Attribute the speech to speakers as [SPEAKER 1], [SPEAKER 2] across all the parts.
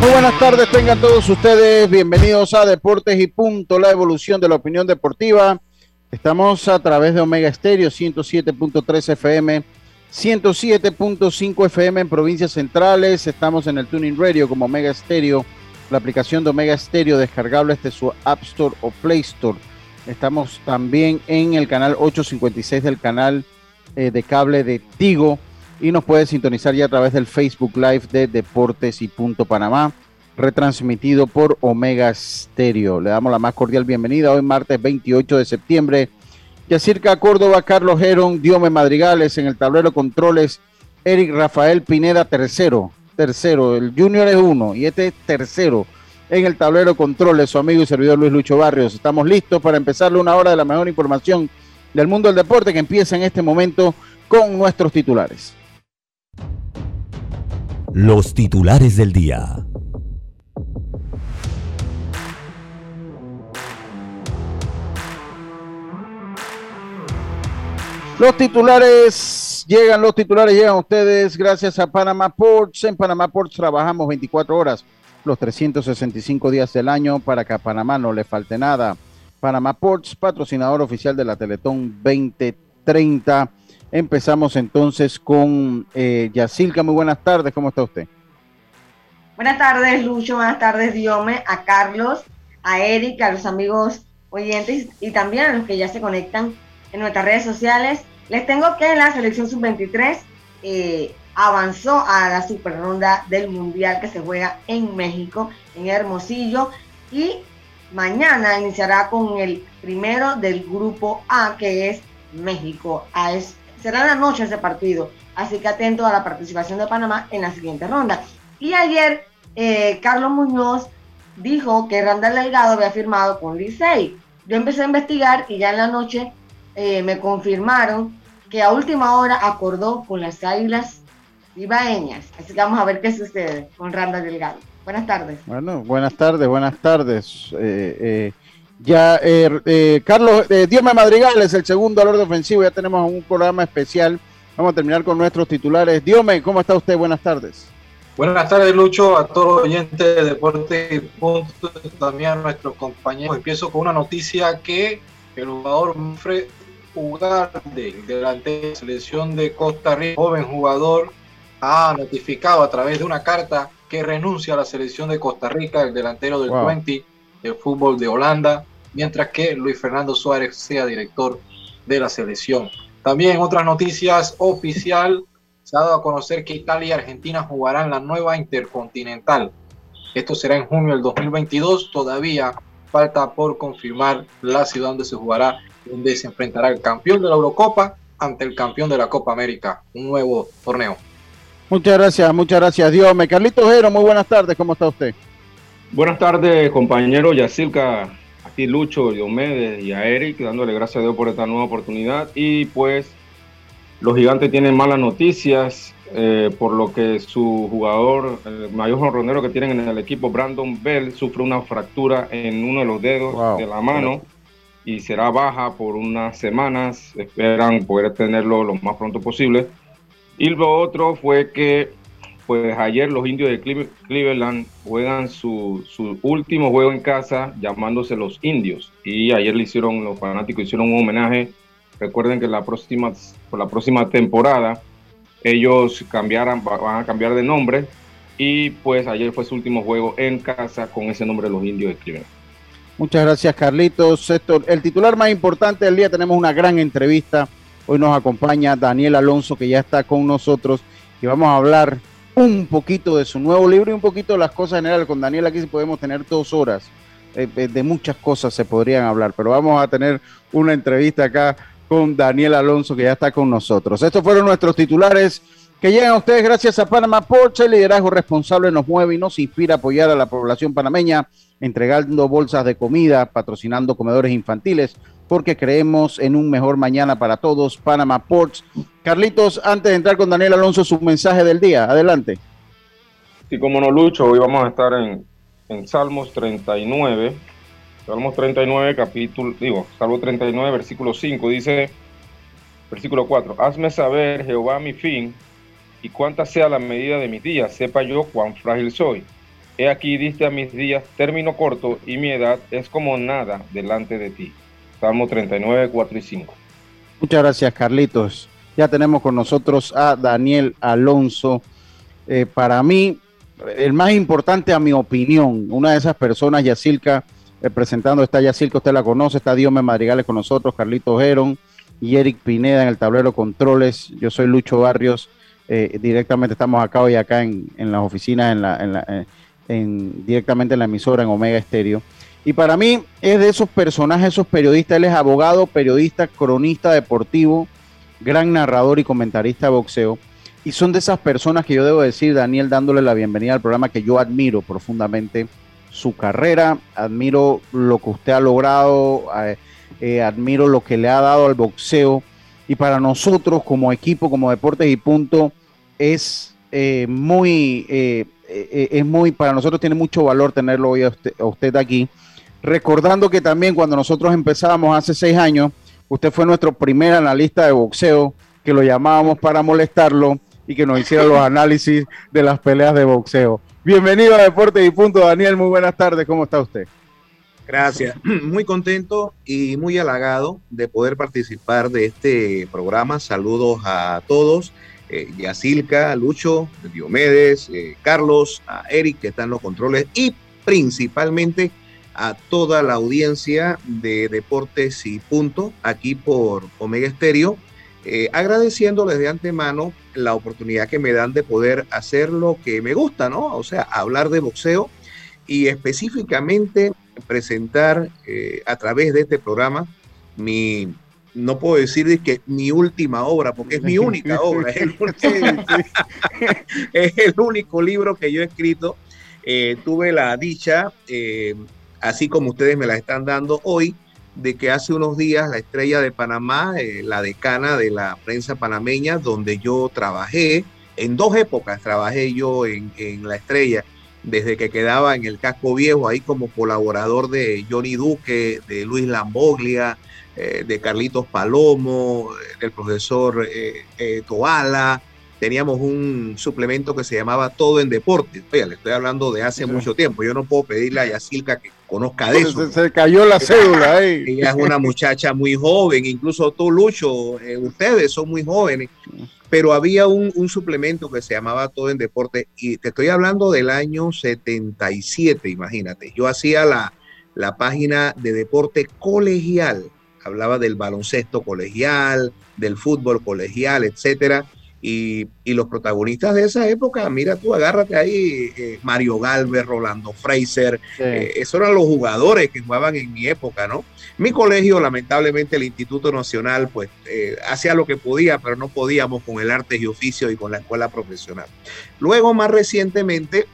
[SPEAKER 1] Muy buenas tardes, tengan todos ustedes bienvenidos a Deportes y Punto, la evolución de la opinión deportiva. Estamos a través de Omega Estéreo 107.3 FM, 107.5 FM en provincias centrales. Estamos en el Tuning Radio como Omega Estéreo, la aplicación de Omega Estéreo descargable desde su App Store o Play Store. Estamos también en el canal 856 del canal eh, de cable de Tigo y nos puede sintonizar ya a través del Facebook Live de Deportes y Punto Panamá, retransmitido por Omega Stereo. Le damos la más cordial bienvenida hoy martes 28 de septiembre. Yacirca Córdoba, Carlos Gerón, Diome Madrigales en el tablero controles, Eric Rafael Pineda tercero, tercero, el Junior es uno y este es tercero en el tablero controles, su amigo y servidor Luis Lucho Barrios. Estamos listos para empezarle una hora de la mejor información del mundo del deporte que empieza en este momento con nuestros titulares.
[SPEAKER 2] Los titulares del día.
[SPEAKER 1] Los titulares llegan, los titulares llegan a ustedes gracias a Panama Ports. En Panama Ports trabajamos 24 horas, los 365 días del año para que a Panamá no le falte nada. Panama Ports, patrocinador oficial de la Teletón 2030. Empezamos entonces con eh, Yacilca. Muy buenas tardes, ¿cómo está usted?
[SPEAKER 3] Buenas tardes, Lucho. Buenas tardes, Diome, a Carlos, a Eric, a los amigos oyentes y también a los que ya se conectan en nuestras redes sociales. Les tengo que la selección sub-23 eh, avanzó a la super ronda del mundial que se juega en México, en Hermosillo, y mañana iniciará con el primero del grupo A, que es México. A es, será la noche ese partido, así que atento a la participación de Panamá en la siguiente ronda. Y ayer, eh, Carlos Muñoz dijo que Randall Delgado había firmado con Licey. Yo empecé a investigar y ya en la noche eh, me confirmaron que a última hora acordó con las Águilas Ibaeñas. Así que vamos a ver qué sucede con Randall Delgado. Buenas tardes.
[SPEAKER 1] Bueno, buenas tardes, buenas tardes. Eh, eh, ya, eh, eh, Carlos, eh, Diome Madrigales, el segundo al orden ofensivo. Ya tenemos un programa especial. Vamos a terminar con nuestros titulares. Diome, ¿cómo está usted? Buenas tardes.
[SPEAKER 4] Buenas tardes, Lucho, a todos los oyentes de Deporte y Punto, también a nuestros compañeros. Empiezo con una noticia que el jugador Manfred Ugarde, delante de la selección de Costa Rica, joven jugador, ha notificado a través de una carta que renuncia a la selección de Costa Rica, el delantero del
[SPEAKER 1] Wow.
[SPEAKER 4] 20 del fútbol de Holanda, mientras que Luis Fernando Suárez sea director de la selección. También en otras noticias oficial se ha dado a conocer que Italia y Argentina jugarán la nueva Intercontinental. Esto será en junio del 2022. Todavía falta por confirmar la ciudad donde se jugará, donde se enfrentará el campeón de la Eurocopa ante el campeón de la Copa América. Un nuevo torneo.
[SPEAKER 1] Muchas gracias, muchas gracias, Diome. Carlito Jero, muy buenas tardes, ¿cómo está usted?
[SPEAKER 5] Buenas tardes, compañero Yacilca, aquí Lucho, Diomedes y a Eric, dándole gracias a Dios por esta nueva oportunidad. Y pues los gigantes tienen malas noticias, eh, por lo que su jugador, el mayor jonronero que tienen en el equipo, Brandon Bell, sufre una fractura en uno de los dedos
[SPEAKER 1] Wow.
[SPEAKER 5] de la mano y será baja por unas semanas. Esperan poder tenerlo lo más pronto posible. Y lo otro fue que pues ayer los indios de Cleve- Cleveland juegan su, su último juego en casa llamándose los indios. Y ayer le hicieron, los fanáticos hicieron un homenaje. Recuerden que la próxima, por la próxima temporada ellos cambiaran, va- van a cambiar de nombre. Y pues ayer fue su último juego en casa con ese nombre de los indios de Cleveland.
[SPEAKER 1] Muchas gracias, Carlitos. Esto, el titular más importante del día, tenemos una gran entrevista. Hoy nos acompaña Daniel Alonso, que ya está con nosotros, y vamos a hablar un poquito de su nuevo libro y un poquito de las cosas generales. Con Daniel aquí podemos tener dos horas. Eh, eh, de muchas cosas se podrían hablar, pero vamos a tener una entrevista acá con Daniel Alonso, que ya está con nosotros. Estos fueron nuestros titulares que llegan a ustedes gracias a Panamá Ports. El liderazgo responsable nos mueve y nos inspira a apoyar a la población panameña, entregando bolsas de comida, patrocinando comedores infantiles, porque creemos en un mejor mañana para todos. Panamá Ports. Carlitos, antes de entrar con Daniel Alonso, su mensaje del día. Adelante.
[SPEAKER 5] Sí, como no, Lucho, hoy vamos a estar en, en Salmos 39. Salmos 39, capítulo, digo, Salmo 39, versículo 5, dice, versículo 4, hazme saber, Jehová, mi fin, y cuánta sea la medida de mis días, sepa yo cuán frágil soy. He aquí diste a mis días término corto y mi edad es como nada delante de ti. Salmo 39, 4 y 5.
[SPEAKER 1] Muchas gracias, Carlitos. Ya tenemos con nosotros a Daniel Alonso. Eh, para mí, el más importante, a mi opinión, una de esas personas, Yacilca, eh, presentando, está Yacilca, usted la conoce, está Diome Madrigales con nosotros, Carlitos Heron y Eric Pineda en el tablero controles. Yo soy Lucho Barrios. Eh, directamente estamos acá hoy acá en, las oficinas, en la, en la, en, directamente en la emisora, en Omega Estéreo. Y para mí es de esos personajes, esos periodistas, él es abogado, periodista, cronista deportivo, gran narrador y comentarista de boxeo. Y son de esas personas que yo debo decir, Daniel, dándole la bienvenida al programa, que yo admiro profundamente su carrera, admiro lo que usted ha logrado, eh, eh, admiro lo que le ha dado al boxeo. Y para nosotros como equipo, como Deportes y Punto, es eh, muy, es muy, para nosotros tiene mucho valor tenerlo hoy a usted, a usted aquí. Recordando que también cuando nosotros empezábamos hace seis años, usted fue nuestro primer analista de boxeo, que lo llamábamos para molestarlo y que nos hiciera los análisis de las peleas de boxeo. Bienvenido a Deportes y Punto, Daniel. Muy buenas tardes. ¿Cómo está usted?
[SPEAKER 6] Gracias. Muy contento y muy halagado de poder participar de este programa. Saludos a todos. Eh, Yacilca, Lucho, Diomedes, eh, Carlos, a Eric que están los controles y principalmente a toda la audiencia de Deportes y Punto aquí por Omega Estéreo eh, agradeciéndoles de antemano la oportunidad que me dan de poder hacer lo que me gusta, ¿no? O sea, hablar de boxeo y específicamente presentar eh, a través de este programa mi, no puedo decir que mi última obra, porque es mi única obra, es el, es el único libro que yo he escrito. Eh, tuve la dicha, así como ustedes me la están dando hoy, de que hace unos días la estrella de Panamá, eh, la decana de la prensa panameña, donde yo trabajé, en dos épocas trabajé yo en, la estrella, desde que quedaba en el casco viejo, ahí como colaborador de Johnny Duque, de Luis Lamboglia, eh, de Carlitos Palomo, eh, del profesor Toala, teníamos un suplemento que se llamaba Todo en Deportes. Oye, le estoy hablando de hace mucho tiempo. Yo no puedo pedirle a Yacilca que conozca de eso.
[SPEAKER 1] Se, cayó la cédula ahí.
[SPEAKER 6] Ella es una muchacha muy joven, incluso tú, Lucho, eh, ustedes son muy jóvenes. Pero había un, suplemento que se llamaba Todo en Deportes y te estoy hablando del año 77, imagínate. Yo hacía la, la página de deporte colegial, hablaba del baloncesto colegial, del fútbol colegial, etcétera y, los protagonistas de esa época, mira tú, agárrate ahí, eh, Mario Galvez, Rolando Fraser, eh, esos eran los jugadores que jugaban en mi época, ¿no? Mi colegio, lamentablemente, el Instituto Nacional, pues eh, hacía lo que podía, pero no podíamos con el arte y oficio y con la escuela profesional. Luego, más recientemente,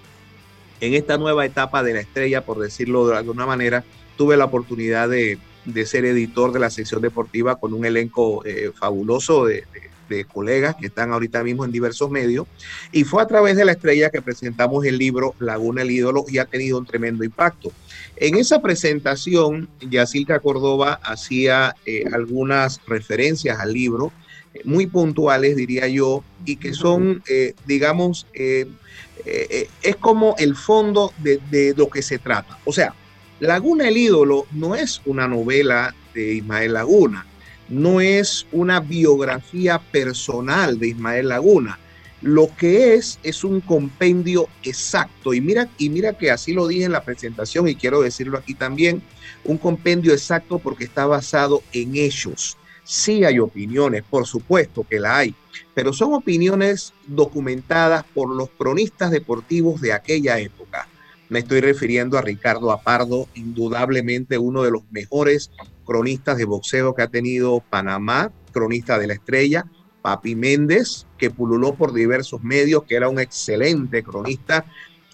[SPEAKER 6] en esta nueva etapa de la estrella, por decirlo de alguna manera, tuve la oportunidad de, ser editor de la sección deportiva con un elenco fabuloso de de colegas que están ahorita mismo en diversos medios. Y fue a través de la estrella que presentamos el libro Laguna el ídolo y ha tenido un tremendo impacto. En esa presentación, Yacilca Córdoba hacía eh, algunas referencias al libro, eh, muy puntuales, diría yo, y que son, eh, digamos, es como el fondo de, de lo que se trata. O sea, Laguna el ídolo no es una novela de Ismael Laguna, no es una biografía personal de Ismael Laguna, Lo que es es un compendio exacto y mira y mira que así lo dije en la presentación y quiero decirlo aquí también, un compendio exacto porque está basado en hechos. Sí hay opiniones, por supuesto que la hay, pero son opiniones documentadas por los cronistas deportivos de aquella época. Me estoy refiriendo a Ricardo Apardo, indudablemente uno de los mejores cronistas de boxeo que ha tenido Panamá, cronista de la estrella, Papi Méndez, que pululó por diversos medios, que era un excelente cronista,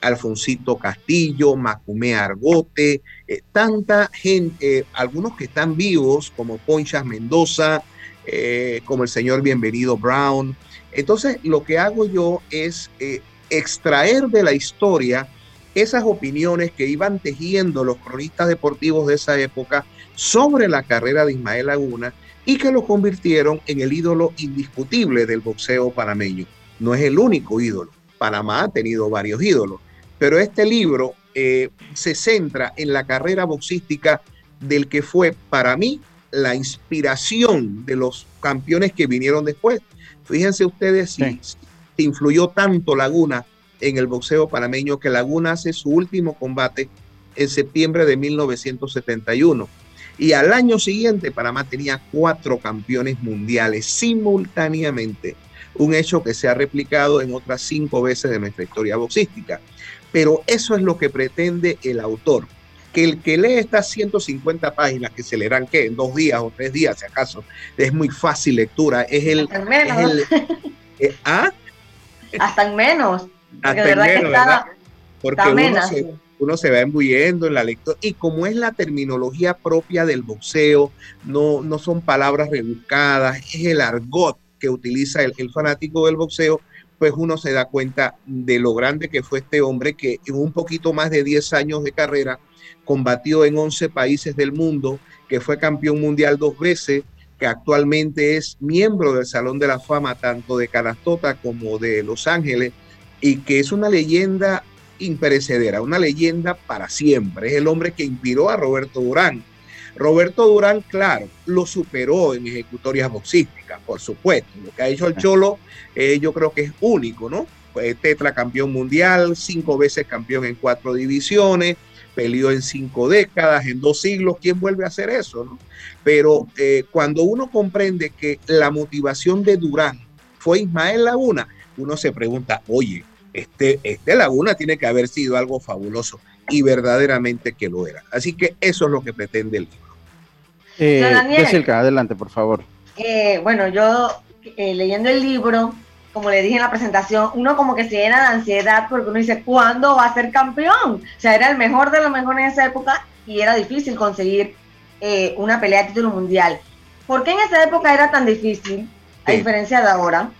[SPEAKER 6] Alfonsito Castillo, Macumé Argote, eh, tanta gente, eh, algunos que están vivos, como Ponchas Mendoza, eh, como el señor Bienvenido Brown. Entonces, lo que hago yo es extraer de la historia esas opiniones que iban tejiendo los cronistas deportivos de esa época sobre la carrera de Ismael Laguna y que lo convirtieron en el ídolo indiscutible del boxeo panameño. No es el único ídolo. Panamá ha tenido varios ídolos, pero este libro eh, se centra en la carrera boxística del que fue para mí la inspiración de los campeones que vinieron después. Fíjense ustedes si, si influyó tanto Laguna en el boxeo panameño que Laguna hace su último combate en septiembre de 1971 y al año siguiente, Panamá tenía cuatro campeones mundiales simultáneamente, un hecho que se ha replicado en otras cinco veces de nuestra historia boxística. Pero eso es lo que pretende el autor, que el que lee estas 150 páginas, que se leerán ¿qué? en dos días o tres días, si acaso, es muy fácil lectura, es el...
[SPEAKER 3] Hasta en menos.
[SPEAKER 6] Eh, ¿ah?
[SPEAKER 3] Hasta en menos.
[SPEAKER 6] Hasta en menos, ¿verdad? Porque uno se, uno se va embuyendo en la lectura y como es la terminología propia del boxeo, no, no son palabras rebuscadas, es el argot que utiliza el, el fanático del boxeo, pues uno se da cuenta de lo grande que fue este hombre que en un poquito más de 10 años de carrera combatió en 11 países del mundo, que fue campeón mundial dos veces, que actualmente es miembro del Salón de la Fama tanto de Canastota como de Los Ángeles y que es una leyenda imperecedera, una leyenda para siempre. Es el hombre que inspiró a Roberto Durán. Roberto Durán, claro, lo superó en ejecutorias boxísticas, por supuesto. Lo que ha hecho el Cholo, eh, yo creo que es único, ¿no? Fue tetracampeón mundial, cinco veces campeón en cuatro divisiones, peleó en cinco décadas, en dos siglos. ¿Quién vuelve a hacer eso? No? Pero eh, cuando uno comprende que la motivación de Durán fue Ismael Laguna, uno se pregunta, oye, este, este Laguna tiene que haber sido algo fabuloso y verdaderamente que lo era. Así que eso es lo que pretende el libro.
[SPEAKER 1] Eh, adelante, por favor.
[SPEAKER 3] Eh, bueno, yo eh, leyendo el libro, como le dije en la presentación, uno como que se llena de ansiedad porque uno dice, ¿cuándo va a ser campeón? O sea, era el mejor de los mejores en esa época y era difícil conseguir eh, una pelea de título mundial. ¿Por qué en esa época era tan difícil, a diferencia de ahora?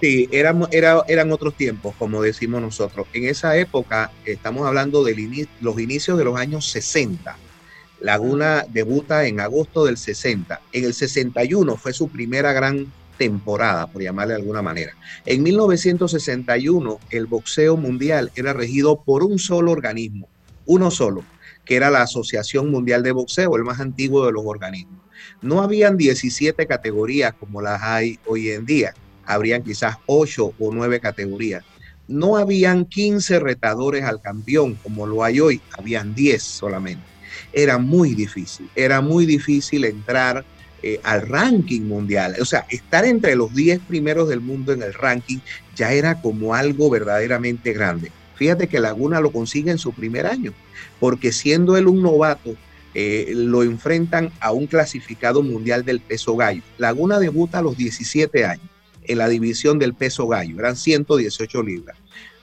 [SPEAKER 6] Sí, eran, era, eran otros tiempos, como decimos nosotros. En esa época, estamos hablando de los inicios de los años 60. Laguna debuta en agosto del 60. En el 61 fue su primera gran temporada, por llamarle de alguna manera. En 1961, el boxeo mundial era regido por un solo organismo, uno solo, que era la Asociación Mundial de Boxeo, el más antiguo de los organismos. No habían 17 categorías como las hay hoy en día habrían quizás ocho o nueve categorías. No habían 15 retadores al campeón como lo hay hoy, habían 10 solamente. Era muy difícil, era muy difícil entrar eh, al ranking mundial. O sea, estar entre los 10 primeros del mundo en el ranking ya era como algo verdaderamente grande. Fíjate que Laguna lo consigue en su primer año, porque siendo él un novato, eh, lo enfrentan a un clasificado mundial del peso gallo. Laguna debuta a los 17 años en la división del peso gallo, eran 118 libras.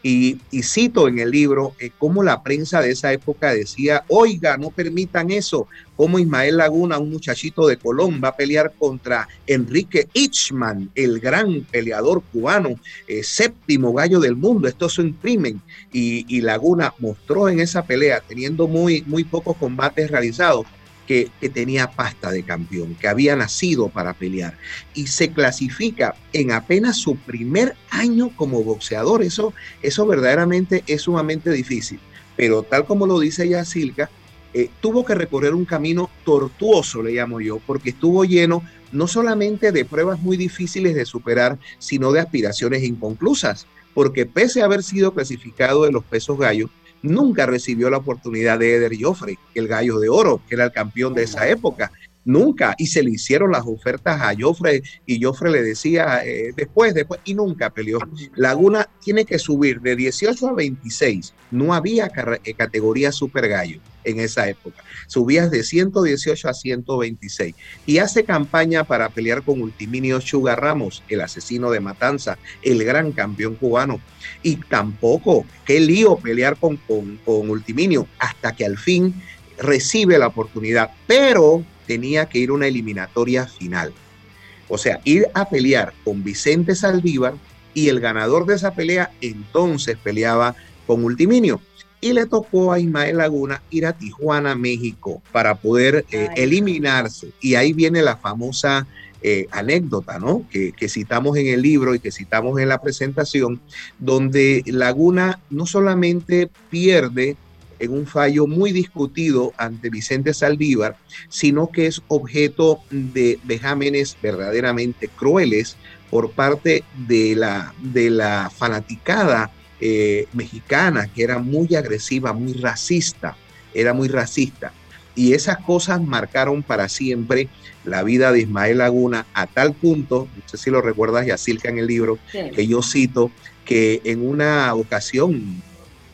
[SPEAKER 6] Y, cito en el libro eh, cómo la prensa de esa época decía, oiga, no permitan eso, como Ismael Laguna, un muchachito de Colón, va a pelear contra Enrique Ichman, el gran peleador cubano, eh, séptimo gallo del mundo, esto es un crimen. Y, y, Laguna mostró en esa pelea, teniendo muy, muy pocos combates realizados, que, tenía pasta de campeón, que había nacido para pelear y se clasifica en apenas su primer año como boxeador. Eso, eso verdaderamente es sumamente difícil. Pero tal como lo dice ya Silka, eh, tuvo que recorrer un camino tortuoso, le llamo yo, porque estuvo lleno no solamente de pruebas muy difíciles de superar, sino de aspiraciones inconclusas, porque pese a haber sido clasificado de los pesos gallos, nunca recibió la oportunidad de Eder Joffrey, el gallo de oro, que era el campeón de esa época. Nunca. Y se le hicieron las ofertas a Joffrey y Joffrey le decía eh, después, después, y nunca peleó. Laguna tiene que subir de 18 a 26. No había eh, categoría super gallo en esa época. Subías de 118 a 126 y hace campaña para pelear con Ultiminio Chuga Ramos, el asesino de Matanza, el gran campeón cubano. Y tampoco, qué lío pelear con, con, con Ultiminio, hasta que al fin recibe la oportunidad. Pero tenía que ir a una eliminatoria final. O sea, ir a pelear con Vicente Saldívar y el ganador de esa pelea entonces peleaba con Ultiminio. Y le tocó a Ismael Laguna ir a Tijuana, México, para poder eh, eliminarse. Y ahí viene la famosa eh, anécdota, ¿no? Que, que, citamos en el libro y que citamos en la presentación, donde Laguna no solamente pierde en un fallo muy discutido ante Vicente Saldívar, sino que es objeto de vejámenes verdaderamente crueles por parte de la, de la fanaticada eh, mexicana, que era muy agresiva, muy racista, era muy racista. Y esas cosas marcaron para siempre la vida de Ismael Laguna a tal punto, no sé si lo recuerdas, Yacilca, en el libro, que yo cito, que en una ocasión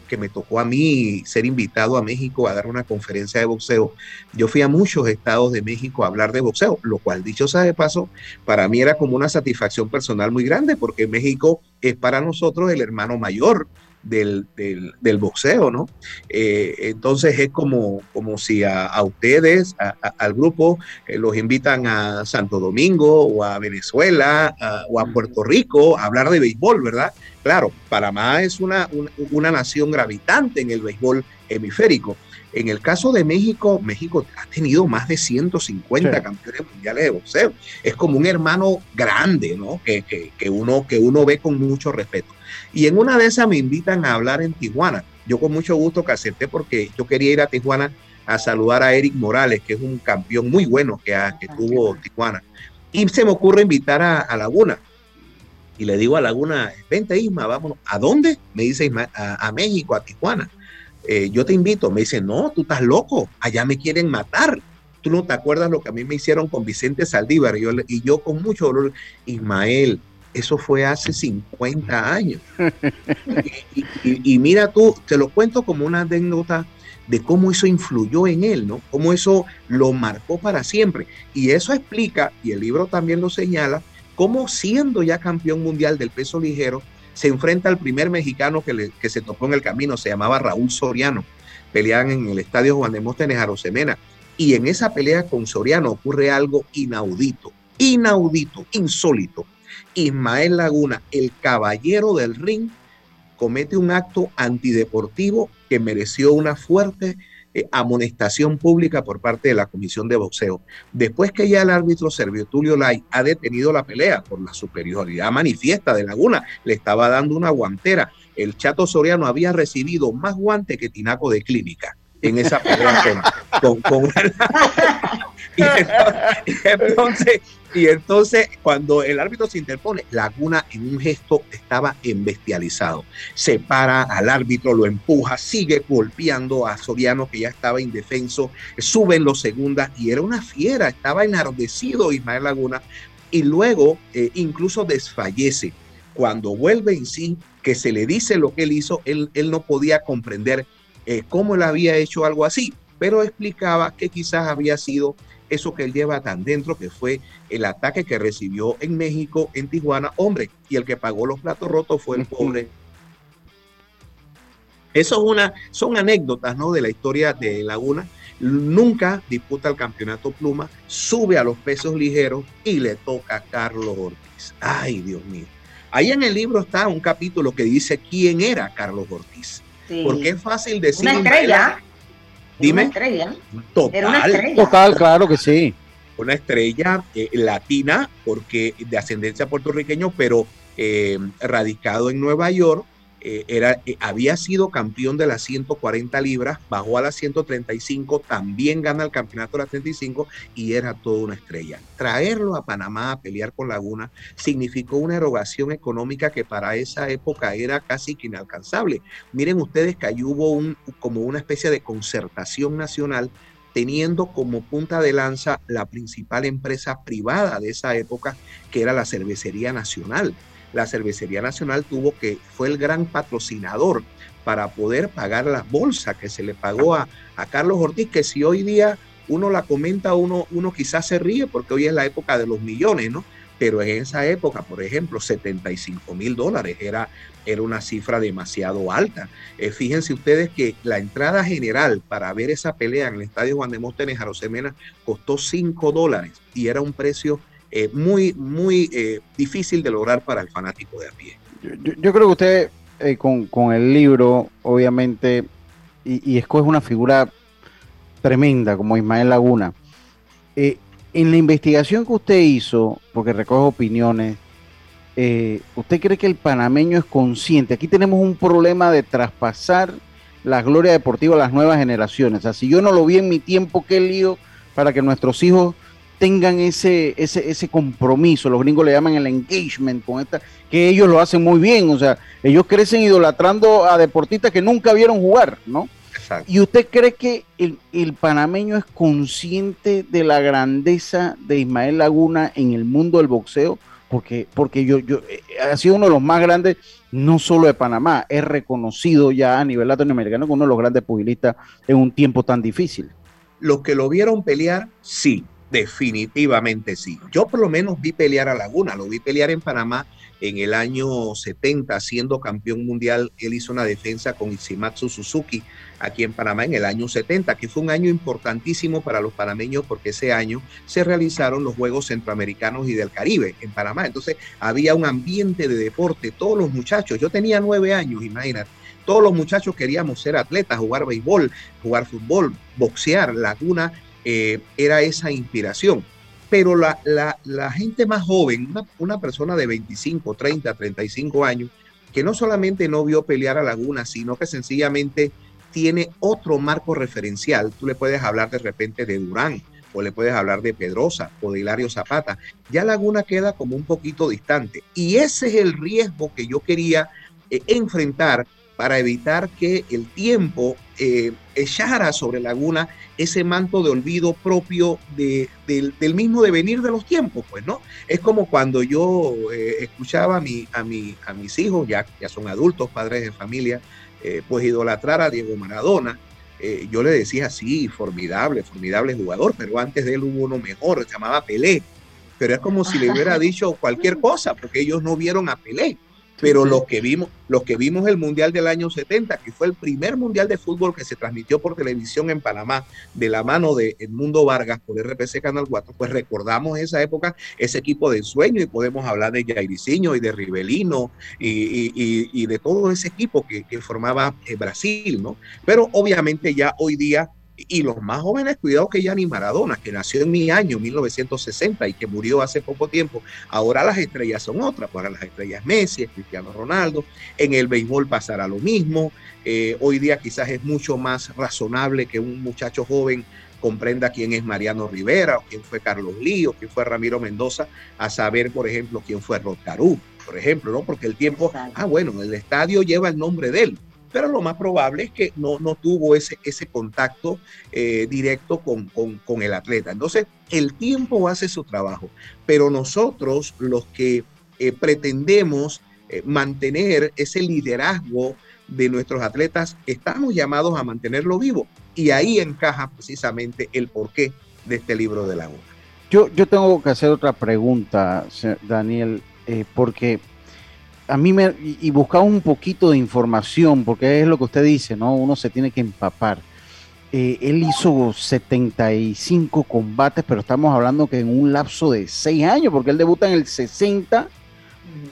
[SPEAKER 6] que me tocó a mí ser invitado a México a dar una conferencia de boxeo, yo fui a muchos estados de México a hablar de boxeo, lo cual dicho sea de paso, para mí era como una satisfacción personal muy grande porque México es para nosotros el hermano mayor del, del, boxeo, ¿no? Eh, entonces es como, como si a, ustedes, al grupo, eh, los invitan a Santo Domingo o a Venezuela o a Puerto Rico a hablar de béisbol, ¿verdad? Claro, Panamá es una, una, nación gravitante en el béisbol hemisférico. En el caso de México, México ha tenido más de 150 campeones mundiales de boxeo. Es como un hermano grande, ¿no? Que, que, uno, que uno ve con mucho respeto. Y en una de esas me invitan a hablar en Tijuana. Yo con mucho gusto que acepté porque yo quería ir a Tijuana a saludar a Eric Morales, que es un campeón muy bueno que, que tuvo Tijuana. Y se me ocurre invitar a, Laguna. Y le digo a Laguna, vente Isma, vámonos. ¿A dónde? Me dice Isma, a, México, a Tijuana. Eh, yo te invito. Me dice, no, tú estás loco, allá me quieren matar. Tú no te acuerdas lo que a mí me hicieron con Vicente Saldívar. Y yo, y yo con mucho dolor, Ismael, eso fue hace 50 años. y, mira tú, te lo cuento como una anécdota de cómo eso influyó en él, ¿no? Cómo eso lo marcó para siempre. Y eso explica, y el libro también lo señala, cómo siendo ya campeón mundial del peso ligero, se enfrenta al primer mexicano que, que se tocó en el camino, se llamaba Raúl Soriano. Pelean en el estadio Juan de Móstenes Arosemena. Y en esa pelea con Soriano ocurre algo inaudito, inaudito, insólito Ismael Laguna, el caballero del ring, comete un acto antideportivo que mereció una fuerte eh, amonestación pública por parte de la Comisión de Boxeo. Después que ya el árbitro Servio Tulio Lai ha detenido la pelea por la superioridad manifiesta de Laguna, le estaba dando una guantera. El Chato Soriano había recibido más guante que Tinaco de clínica en esa pelea con, entonces, y entonces, cuando el árbitro se interpone, Laguna en un gesto estaba embestializado. Se para al árbitro, lo empuja, sigue golpeando a Soriano, que ya estaba indefenso, sube en los segundas y era una fiera, estaba enardecido Ismael Laguna y luego eh, incluso desfallece. Cuando vuelve en sí, que se le dice lo que él hizo, él, él no podía comprender eh, cómo él había hecho algo así, pero explicaba que quizás había sido eso que él lleva tan dentro, que fue el ataque que recibió en México, en Tijuana, hombre, y el que pagó los platos rotos fue el pobre. Eso es una, son anécdotas, ¿no? De la historia de Laguna. Nunca disputa el campeonato pluma, sube a los pesos ligeros y le toca a Carlos Ortiz. Ay, Dios mío. Ahí en el libro está un capítulo que dice quién era Carlos Ortiz. Porque es fácil decir.
[SPEAKER 3] Una estrella.
[SPEAKER 6] Dime.
[SPEAKER 3] Una estrella.
[SPEAKER 6] Total.
[SPEAKER 1] Total, claro que sí.
[SPEAKER 6] Una estrella eh, latina, porque de ascendencia puertorriqueño, pero eh, radicado en Nueva York. Eh, era, eh, había sido campeón de las 140 libras, bajó a las 135, también gana el campeonato de las 35 y era toda una estrella. Traerlo a Panamá a pelear con Laguna significó una erogación económica que para esa época era casi que inalcanzable. Miren ustedes que ahí hubo un, como una especie de concertación nacional teniendo como punta de lanza la principal empresa privada de esa época, que era la Cervecería Nacional la Cervecería Nacional tuvo que, fue el gran patrocinador para poder pagar la bolsa que se le pagó a, a Carlos Ortiz, que si hoy día uno la comenta, uno, uno quizás se ríe porque hoy es la época de los millones, ¿no? Pero en esa época, por ejemplo, 75 mil dólares era, era una cifra demasiado alta. Eh, fíjense ustedes que la entrada general para ver esa pelea en el estadio Juan de Móstenes a Rosemena costó 5 dólares y era un precio eh, muy, muy eh, difícil de lograr para el fanático de a pie.
[SPEAKER 1] Yo, creo que usted eh, con, el libro, obviamente, y, escoge una figura tremenda como Ismael Laguna. en la investigación que usted hizo, porque recoge opiniones, ¿usted cree que el panameño es consciente? Aquí tenemos un problema de traspasar la gloria deportiva a las nuevas generaciones. O si yo no lo vi en mi tiempo, qué lío para que nuestros hijos tengan ese, ese, ese compromiso, los gringos le llaman el engagement con esta, que ellos lo hacen muy bien, o sea, ellos crecen idolatrando a deportistas que nunca vieron jugar, ¿no? ¿Y usted cree que el, panameño es consciente de la grandeza de Ismael Laguna en el mundo del boxeo? Porque, porque yo, yo eh, ha sido uno de los más grandes, no solo de Panamá, es reconocido ya a nivel latinoamericano como uno de los grandes pugilistas en un tiempo tan difícil.
[SPEAKER 6] Los que lo vieron pelear, sí, Definitivamente sí. Yo por lo menos vi pelear a Laguna, lo vi pelear en Panamá en el año 70, siendo campeón mundial. Él hizo una defensa con Itzimatsu Suzuki aquí en Panamá en el año 70, que fue un año importantísimo para los panameños porque ese año se realizaron los Juegos Centroamericanos y del Caribe en Panamá. Entonces había un ambiente de deporte, todos los muchachos, yo tenía nueve años, imagínate. Todos los muchachos queríamos ser atletas, jugar béisbol, jugar fútbol, boxear. Laguna eh, era esa inspiración. Pero la, la, gente más joven, una, persona de 25, 30, 35 años, que no solamente no vio pelear a Laguna, sino que sencillamente tiene otro marco referencial. Tú le puedes hablar de repente de Durán, o le puedes hablar de Pedrosa o de Hilario Zapata. Ya Laguna queda como un poquito distante. Y ese es el riesgo que yo quería eh, enfrentar para evitar que el tiempo eh, echara sobre Laguna ese manto de olvido propio del mismo devenir de los tiempos, pues, ¿no? Es como cuando yo eh, escuchaba a, mi, a, mi, a mis hijos, ya, ya son adultos, padres de familia, eh, pues idolatrar a Diego Maradona. yo le decía, sí, formidable, formidable jugador, pero antes de él hubo uno mejor, se llamaba Pelé. Pero es como si le hubiera dicho cualquier cosa, porque ellos no vieron a Pelé pero los que vimos, los que vimos el Mundial del año 70, que fue el primer Mundial de fútbol que se transmitió por televisión en Panamá, de la mano de Edmundo Vargas por RPC Canal 4, pues recordamos esa época, ese equipo de sueño, y podemos hablar de Jairicino y de Rivelino y, de todo ese equipo que, que formaba eh, Brasil, ¿no? Pero obviamente ya hoy día y los más jóvenes, cuidado que ya ni Maradona, que nació en mi año 1960 y que murió hace poco tiempo. Ahora las estrellas son otras, ahora las estrellas Messi, Cristiano Ronaldo. En el béisbol pasará lo mismo. Eh, hoy día quizás es mucho más razonable que un muchacho joven comprenda quién es Mariano Rivera, o quién fue Carlos Lío, quién fue Ramiro Mendoza, a saber, por ejemplo, quién fue Rod por ejemplo, ¿no? Porque el tiempo, ah, bueno, el estadio lleva el nombre de él, pero lo más probable es que no, no tuvo ese, ese contacto eh, directo con, con, el atleta. Entonces, el tiempo hace su trabajo, pero nosotros los que eh, pretendemos eh, mantener ese liderazgo de nuestros atletas, estamos llamados a mantenerlo vivo. Y ahí encaja precisamente el porqué de este libro de la obra.
[SPEAKER 1] Yo, yo tengo que hacer otra pregunta, Daniel, porque a mí me, y buscaba un poquito de información, porque es lo que usted dice, ¿no? Uno se tiene que empapar. Eh, él hizo 75 combates, pero estamos hablando que en un lapso de 6 años, porque él debuta en el 60,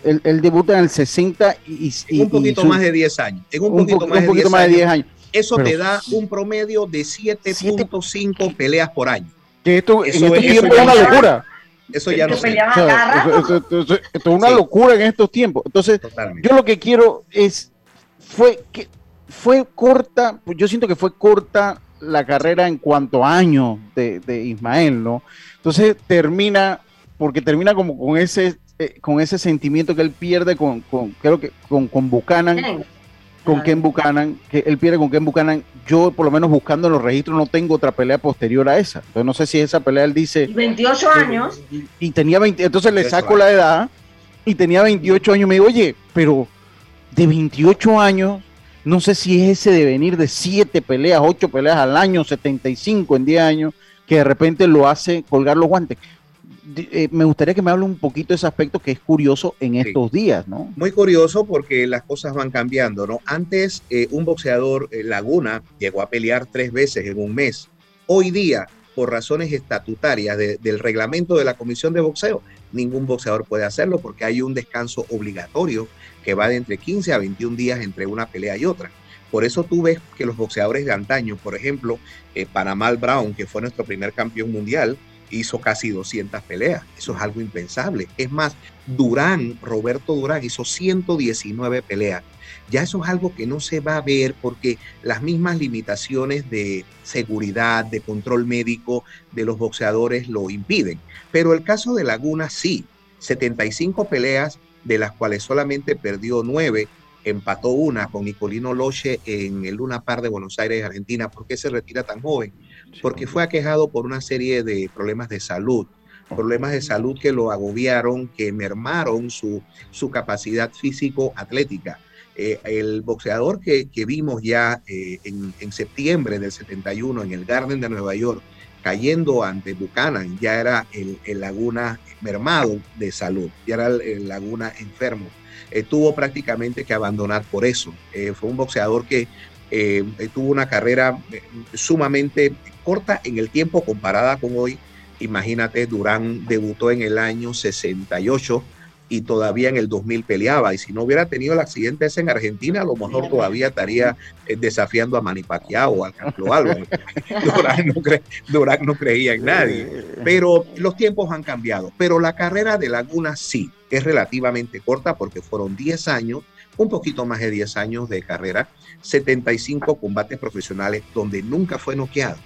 [SPEAKER 1] él, debuta en el 60 y...
[SPEAKER 6] un poquito más de 10 años. En un, poquito, más, de 10 años. Eso te da un promedio de 7.5 peleas por año.
[SPEAKER 1] Que esto, en estos tiempos es una locura.
[SPEAKER 6] Eso ya no
[SPEAKER 1] sé. Esto, es una locura en estos tiempos. Entonces, yo lo que quiero es fue que fue corta, pues yo siento que fue corta la carrera en cuanto a años de, Ismael, ¿no? Entonces termina, porque termina como con ese, eh, con ese sentimiento que él pierde con, creo que con, con Buchanan, con Ken Buchanan, que él pierde con Ken Buchanan. Yo, por lo menos buscando en los registros, no tengo otra pelea posterior a esa. Entonces, no sé si esa pelea él dice.
[SPEAKER 3] 28 años.
[SPEAKER 1] Y, tenía 20, entonces le saco la edad y tenía 28 años. Me digo, oye, pero de 28 años, no sé si es ese de venir de 7 peleas, 8 peleas al año, 75 en 10 años, que de repente lo hace colgar los guantes. Eh, me gustaría que me hable un poquito de ese aspecto que es curioso en estos días, ¿no?
[SPEAKER 6] Muy curioso porque las cosas van cambiando, ¿no? Antes eh, un boxeador eh, Laguna llegó a pelear tres veces en un mes. Hoy día, por razones estatutarias del reglamento de la Comisión de Boxeo, ningún boxeador puede hacerlo porque hay un descanso obligatorio que va de entre 15 a 21 días entre una pelea y otra. Por eso tú ves que los boxeadores de antaño, por ejemplo, Panamal Brown, que fue nuestro primer campeón mundial, hizo casi 200 peleas. Eso es algo impensable. Es más, Durán, Roberto Durán, hizo 119 peleas. Ya eso es algo que no se va a ver porque las mismas limitaciones de seguridad, de control médico de los boxeadores lo impiden. Pero el caso de Laguna sí, 75 peleas, de las cuales solamente perdió 9 empató una con Nicolino Loche en el Luna Par de Buenos Aires, Argentina. ¿Por qué se retira tan joven? Porque fue aquejado por una serie de problemas de salud, problemas de salud que lo agobiaron, que mermaron su, su capacidad físico-atlética. Eh, el boxeador que, que vimos ya eh, en, en, septiembre del 71 en el Garden de Nueva York, cayendo ante Buchanan, ya era el, el Laguna mermado de salud, ya era el Laguna enfermo eh, tuvo prácticamente que abandonar por eso. Eh, fue un boxeador que eh, tuvo una carrera sumamente corta en el tiempo comparada con hoy. Imagínate, Durán debutó en el año 68 y todavía en el 2000 peleaba. Y si no hubiera tenido el accidente ese en Argentina, a lo mejor todavía estaría desafiando a Manny Pacquiao o al Canelo Álvarez. Durán no creía en nadie. Pero los tiempos han cambiado. Pero la carrera de Laguna sí es relativamente corta porque fueron 10 años, un poquito más de 10 años de carrera, 75 combates profesionales donde nunca fue noqueado.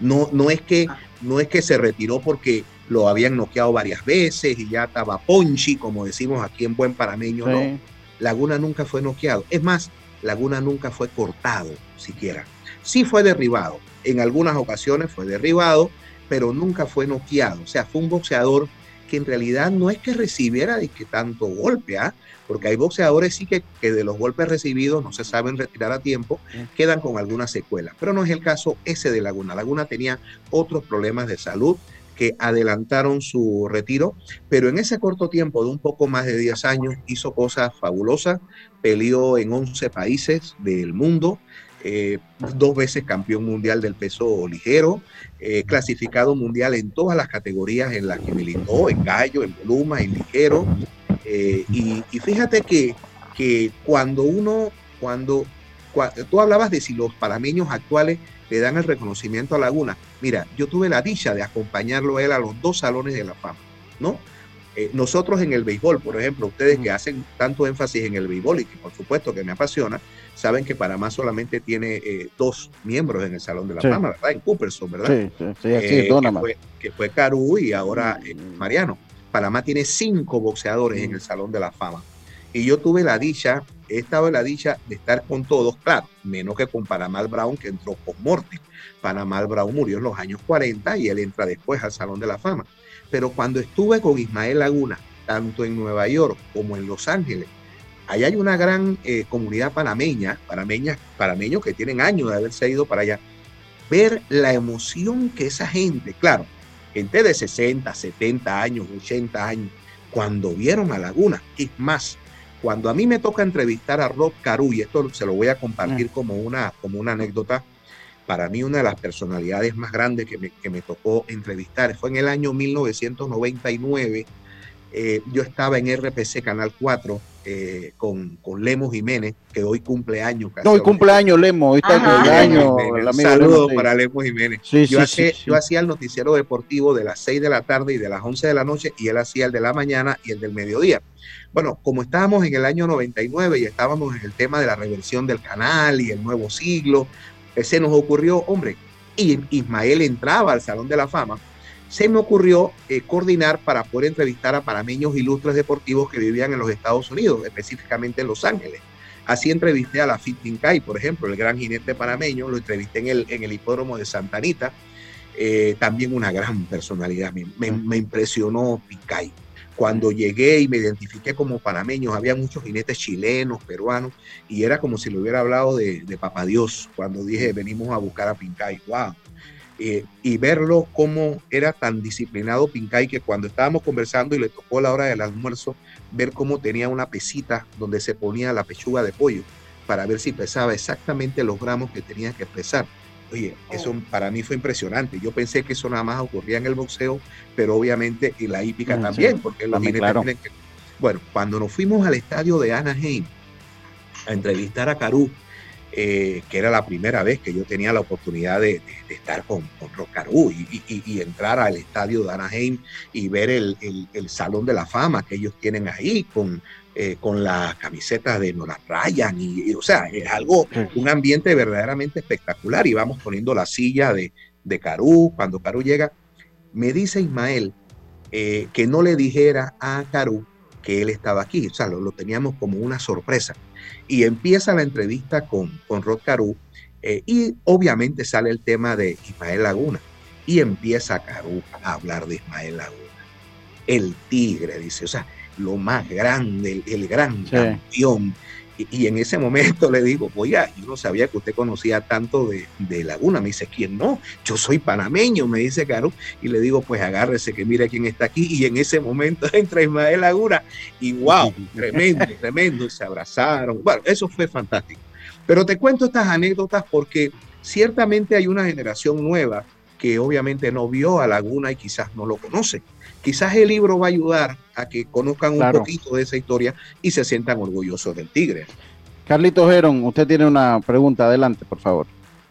[SPEAKER 6] No, no, es que, no es que se retiró porque lo habían noqueado varias veces y ya estaba ponchi, como decimos aquí en buen parameño, no. Laguna nunca fue noqueado. Es más, Laguna nunca fue cortado siquiera. Sí fue derribado. En algunas ocasiones fue derribado, pero nunca fue noqueado. O sea, fue un boxeador que en realidad no es que recibiera de que tanto golpe, ¿ah? porque hay boxeadores sí que, que, de los golpes recibidos no se saben retirar a tiempo, quedan con alguna secuela, pero no es el caso ese de Laguna. Laguna tenía otros problemas de salud que adelantaron su retiro, pero en ese corto tiempo de un poco más de 10 años hizo cosas fabulosas, peleó en 11 países del mundo, eh, dos veces campeón mundial del peso ligero, eh, clasificado mundial en todas las categorías en las que militó, en gallo, en pluma, en ligero. Eh, y, fíjate que, que cuando uno, cuando, tú hablabas de si los panameños actuales le dan el reconocimiento a Laguna, mira, yo tuve la dicha de acompañarlo a él a los dos salones de la fama, ¿no? Eh, nosotros en el béisbol, por ejemplo, ustedes que hacen tanto énfasis en el béisbol y que por supuesto que me apasiona, saben que Panamá solamente tiene eh, dos miembros en el Salón de la Fama, ¿verdad? En Cooperson, ¿verdad? Sí, sí, sí eh, que, fue, que fue Caru y ahora Mariano. Panamá tiene cinco boxeadores en el Salón de la Fama. Y yo tuve la dicha, he estado en la dicha de estar con todos, claro, menos que con Panamá Brown, que entró con Morty. Panamá Brown murió en los años 40 y él entra después al Salón de la Fama. Pero cuando estuve con Ismael Laguna, tanto en Nueva York como en Los Ángeles, allá hay una gran eh, comunidad panameña, panameña, panameños que tienen años de haberse ido para allá. Ver la emoción que esa gente, claro, gente de 60, 70 años, 80 años, cuando vieron a Laguna, es más, cuando a mí me toca entrevistar a Rod Caru, y esto se lo voy a compartir como una, como una anécdota, para mí una de las personalidades más grandes que me, que me tocó entrevistar fue en el año 1999. Eh, yo estaba en RPC Canal 4 eh, con, con Lemo Jiménez, que hoy cumpleaños.
[SPEAKER 1] No, hoy cumpleaños Lemo, hoy está el cumpleaños.
[SPEAKER 6] Un saludo para Lemo Jiménez. yo, yo hacía el noticiero deportivo de las 6 de la tarde y de las 11 de la noche y él hacía el de la mañana y el del mediodía. Bueno, como estábamos en el año 99 y estábamos en el tema de la reversión del canal y el nuevo siglo, se nos ocurrió, hombre, y Ismael entraba al Salón de la Fama, se me ocurrió eh, coordinar para poder entrevistar a panameños ilustres deportivos que vivían en los Estados Unidos, específicamente en Los Ángeles. Así entrevisté a la Fit Pincay, por ejemplo, el gran jinete panameño, lo entrevisté en el, en el hipódromo de Santa Anita, eh, también una gran personalidad, me, me, impresionó Pincay. Cuando llegué y me identifiqué como panameño, había muchos jinetes chilenos, peruanos, y era como si le hubiera hablado de, Papá Dios cuando dije, venimos a buscar a Pincay. ¡Wow! Eh, y verlo cómo era tan disciplinado Pincay que cuando estábamos conversando y le tocó la hora del almuerzo, ver cómo tenía una pesita donde se ponía la pechuga de pollo para ver si pesaba exactamente los gramos que tenía que pesar. Oye, eso oh. para mí fue impresionante. Yo pensé que eso nada más ocurría en el boxeo, pero obviamente en la hípica mm, también, porque los tienen que... Bueno, cuando nos fuimos al estadio de Anaheim a entrevistar a Caru, eh, que era la primera vez que yo tenía la oportunidad de, estar con, con Rocarú y, entrar al estadio de Anaheim y ver el, Salón de la Fama que ellos tienen ahí con, eh, con las camisetas de Nolan Ryan. Y, o sea, es algo, un ambiente verdaderamente espectacular. Y vamos poniendo la silla de, de Carú. Cuando Carú llega, me dice Ismael eh, que no le dijera a Carú que él estaba aquí. O sea, lo teníamos como una sorpresa y empieza la entrevista con, con Rod Caru eh, y obviamente sale el tema de Ismael Laguna y empieza Caru a hablar de Ismael Laguna. El tigre, dice, o sea, lo más grande, el, gran campeón y, en ese momento le digo, oiga, yo no sabía que usted conocía tanto de, Laguna. Me dice, ¿quién no? Yo soy panameño, me dice Caro. Y le digo, pues agárrese que mire quién está aquí. Y en ese momento entra Ismael Laguna y wow, tremendo, tremendo. Se abrazaron. Bueno, eso fue fantástico. Pero te cuento estas anécdotas porque ciertamente hay una generación nueva que obviamente no vio a Laguna y quizás no lo conoce. Quizás el libro va a ayudar a que conozcan un poquito de esa historia y se sientan orgullosos del Tigre.
[SPEAKER 1] Carlitos Geron, usted tiene una pregunta, adelante, por favor.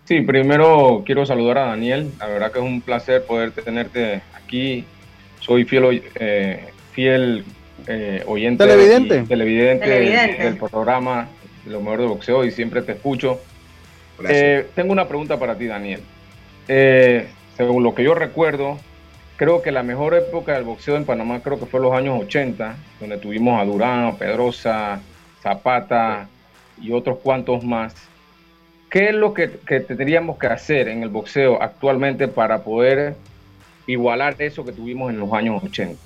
[SPEAKER 5] Sí, primero quiero saludar a Daniel. La verdad que es un placer poder tenerte aquí. Soy fiel, eh, fiel eh, oyente,
[SPEAKER 1] televidente,
[SPEAKER 5] televidente, Del, programa Lo mejor de boxeo y siempre te escucho. Eh, tengo una pregunta para ti, Daniel. según lo que yo recuerdo, creo que la mejor época del boxeo en Panamá creo que fue los años 80, donde tuvimos a Durán, Pedrosa, Zapata y otros cuantos más. ¿Qué es lo que, tendríamos que hacer en el boxeo actualmente para poder igualar eso que tuvimos en los años 80?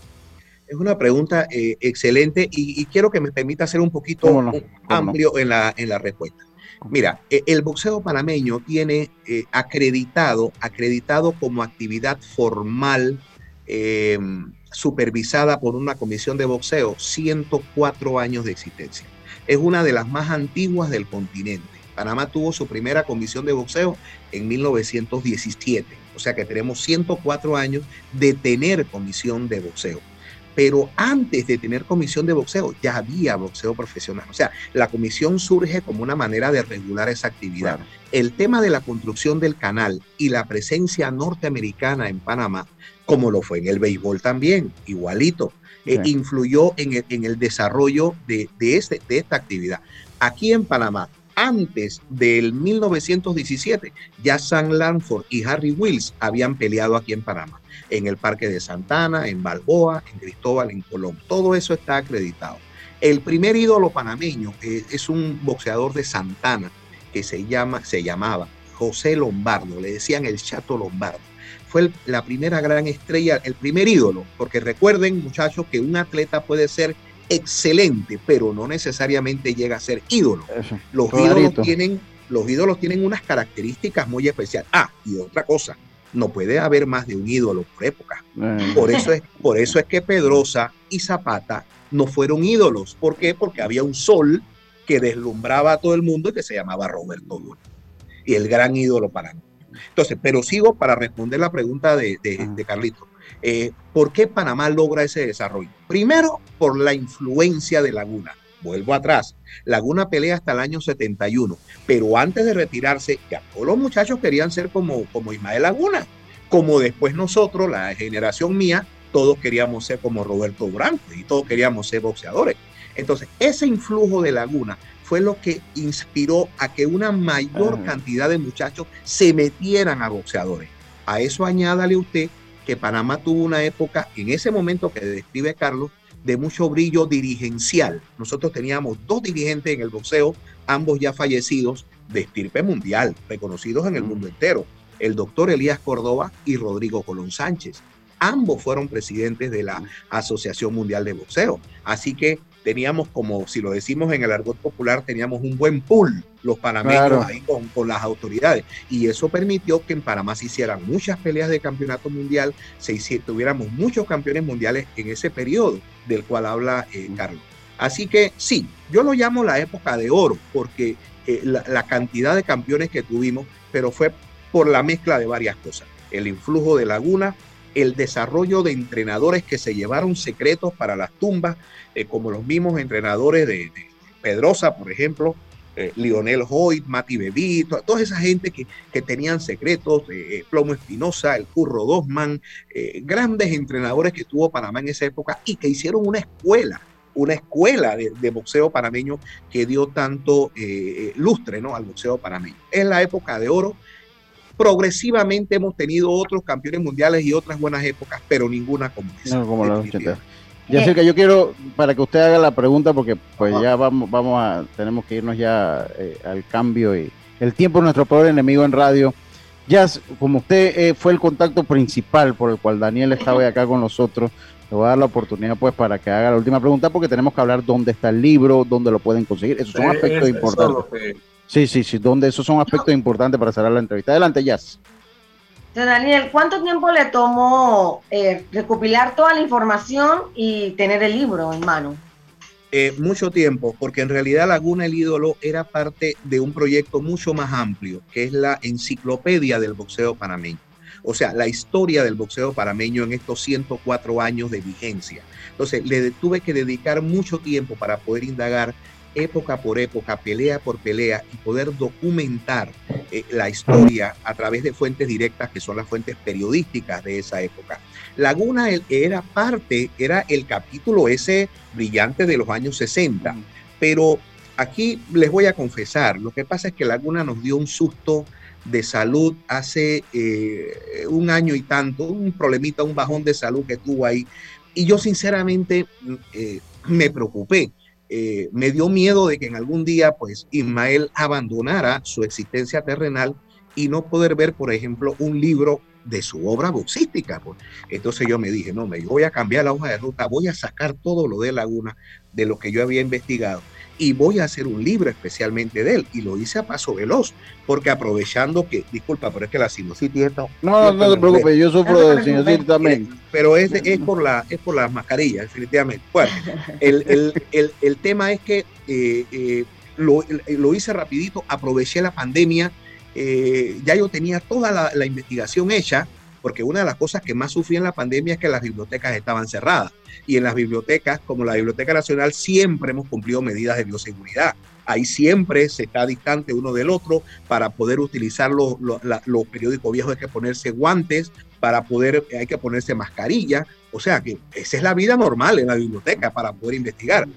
[SPEAKER 6] Es una pregunta eh, excelente y, quiero que me permita ser un poquito amplio en, la, en la respuesta. Mira, e, el boxeo panameño tiene eh, acreditado, acreditado como actividad formal em, supervisada por una comisión de boxeo 104 años de existencia. Es una de las más antiguas del continente. Panamá tuvo su primera comisión de boxeo en 1917, o sea que tenemos 104 años de tener comisión de boxeo pero antes de tener comisión de boxeo ya había boxeo profesional. O sea, la comisión surge como una manera de regular esa actividad. El tema de la construcción del canal y la presencia norteamericana en Panamá, como lo fue en el béisbol también, igualito, eh, influyó en el, desarrollo de, este, de esta actividad. Aquí en Panamá, antes del 1917, ya Sam Lanford y Harry Wills habían peleado aquí en Panamá en el Parque de Santana, en Balboa, en Cristóbal, en Colón. Todo eso está acreditado. El primer ídolo panameño es un boxeador de Santana que se, llama, se llamaba José Lombardo, le decían el Chato Lombardo. Fue la primera gran estrella, el primer ídolo, porque recuerden muchachos que un atleta puede ser excelente, pero no necesariamente llega a ser ídolo. los ídolos, tienen, los ídolos tienen unas características muy especiales. Ah, y otra cosa, no puede haber más de un ídolo por época. Eh. Por, eso es, por eso es que Pedrosa y Zapata no fueron ídolos. ¿Por qué? Porque había un sol que deslumbraba a todo el mundo y que se llamaba Roberto. Y el gran ídolo para mí. Entonces, pero sigo para responder la pregunta de, de, Carlito. Eh, ¿Por qué Panamá logra ese desarrollo? Primero, por la influencia de Laguna. Vuelvo atrás. Laguna pelea hasta el año 71, pero antes de retirarse, ya todos los muchachos querían ser como, como Ismael Laguna, como después nosotros, la generación mía, todos queríamos ser como Roberto Branco y todos queríamos ser boxeadores. Entonces, ese influjo de Laguna fue lo que inspiró a que una mayor cantidad de muchachos se metieran a boxeadores. A eso añádale usted que Panamá tuvo una época, en ese momento que describe Carlos, de mucho brillo dirigencial. Nosotros teníamos dos dirigentes en el boxeo, ambos ya fallecidos, de estirpe mundial, reconocidos en el mundo entero, el doctor Elías Córdoba y Rodrigo Colón Sánchez. Ambos fueron presidentes de la Asociación Mundial de Boxeo. Así que teníamos como, si lo decimos en el argot popular, teníamos un buen pool los panameños ahí con, las autoridades. Y eso permitió que en Panamá se hicieran muchas peleas de campeonato mundial, se tuviéramos muchos campeones mundiales en ese periodo del cual habla eh, Carlos. Así que sí, yo lo llamo la época de oro, porque eh, la, cantidad de campeones que tuvimos, pero fue por la mezcla de varias cosas. El influjo de Laguna, el desarrollo de entrenadores que se llevaron secretos para las tumbas, eh, como los mismos entrenadores de, Pedrosa, por ejemplo, eh, Lionel Hoyt, Mati Bebito, toda esa gente que, que tenían secretos, eh, Plomo Espinosa, el Curro Dosman, grandes entrenadores que tuvo Panamá en esa época y que hicieron una escuela, una escuela de, de boxeo panameño que dio tanto lustre ¿no? al boxeo panameño. Es la época de oro progresivamente hemos tenido otros campeones mundiales y otras buenas épocas, pero ninguna como esa. No, como la
[SPEAKER 1] Ya sé que yo quiero, para que usted haga la pregunta, porque pues ya vamos, vamos a, tenemos que irnos ya eh, al cambio y el tiempo es nuestro peor enemigo en radio. Ya, como usted eh, fue el contacto principal por el cual Daniel estaba acá con nosotros, le voy a dar la oportunidad pues para que haga la última pregunta porque tenemos que hablar dónde está el libro, dónde lo pueden conseguir. Esos son eh, aspectos importantes. Sí, sí, sí, donde esos son aspectos importantes para cerrar la entrevista. Adelante, Jazz.
[SPEAKER 3] Daniel, ¿cuánto tiempo le tomó eh, recopilar toda la información y tener el libro en mano?
[SPEAKER 6] Eh, mucho tiempo, porque en realidad Laguna el Ídolo era parte de un proyecto mucho más amplio, que es la enciclopedia del boxeo panameño. O sea, la historia del boxeo panameño en estos 104 años de vigencia. Entonces, le tuve que dedicar mucho tiempo para poder indagar época por época, pelea por pelea y poder documentar eh, la historia a través de fuentes directas que son las fuentes periodísticas de esa época. Laguna era parte, era el capítulo ese brillante de los años 60, pero aquí les voy a confesar, lo que pasa es que Laguna nos dio un susto de salud hace eh, un año y tanto, un problemita, un bajón de salud que tuvo ahí. Y yo sinceramente mm, eh, me preocupé eh, me dio miedo de que en algún día, pues, Ismael abandonara su existencia terrenal y no poder ver, por ejemplo, un libro de su obra boxística. Pues. Entonces yo me dije, no, me voy a cambiar la hoja de ruta, voy a sacar todo lo de Laguna, de lo que yo había investigado y voy a hacer un libro especialmente de él. Y lo hice a paso veloz, porque aprovechando que, disculpa, pero es que la sinusitis
[SPEAKER 1] No, no, no te preocupes, yo sufro de sinusitis también.
[SPEAKER 6] Pero es, es, por la, es por las mascarillas, definitivamente. Bueno, el, el, el, el tema es que eh, eh, lo, lo, hice rapidito, aproveché la pandemia, eh, ya yo tenía toda la, la investigación hecha, porque una de las cosas que más sufrí en la pandemia es que las bibliotecas estaban cerradas. Y en las bibliotecas, como la Biblioteca Nacional, siempre hemos cumplido medidas de bioseguridad. Ahí siempre se está distante uno del otro para poder utilizar los, los, periódicos viejos. Hay que ponerse guantes para poder, hay que ponerse mascarilla. O sea que esa es la vida normal en la biblioteca para poder investigar.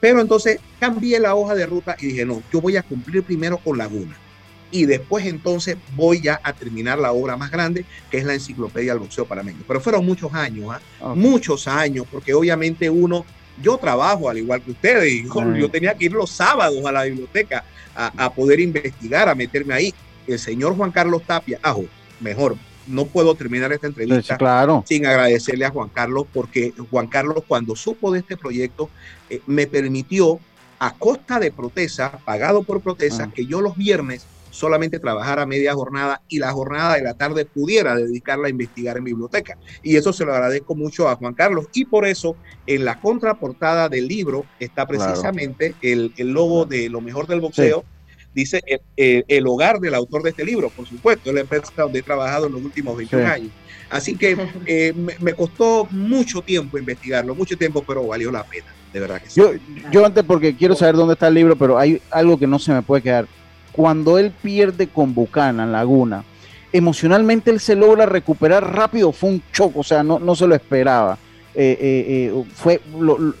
[SPEAKER 6] Pero entonces cambié la hoja de ruta y dije, no, yo voy a cumplir primero con Laguna y después entonces voy ya a terminar la obra más grande, que es la enciclopedia del boxeo panameño. Pero fueron muchos años, ¿ah? muchos años, porque obviamente uno, yo trabajo al igual que ustedes, y yo, tenía que ir los sábados a la biblioteca a, poder investigar, a meterme ahí. El señor Juan Carlos Tapia, ajo, mejor, no puedo terminar esta entrevista sin agradecerle a Juan Carlos, porque Juan Carlos cuando supo de este proyecto eh, me permitió a costa de protesta, pagado por protesta, ah. que yo los viernes solamente trabajar a media jornada y la jornada de la tarde pudiera dedicarla a investigar en biblioteca. Y eso se lo agradezco mucho a Juan Carlos. Y por eso en la contraportada del libro está precisamente el, el, logo de lo mejor del boxeo. Dice eh, eh, el, hogar del autor de este libro, por supuesto, es la empresa donde he trabajado en los últimos 21 años. Así que eh, me, me, costó mucho tiempo investigarlo, mucho tiempo, pero valió la pena. de verdad que sí.
[SPEAKER 1] Yo, yo antes, porque quiero saber dónde está el libro, pero hay algo que no se me puede quedar. Cuando él pierde con Buchanan, Laguna, emocionalmente él se logra recuperar rápido, fue un choco, o sea, no, no se lo esperaba. Eh, eh, eh, fue lo- lo-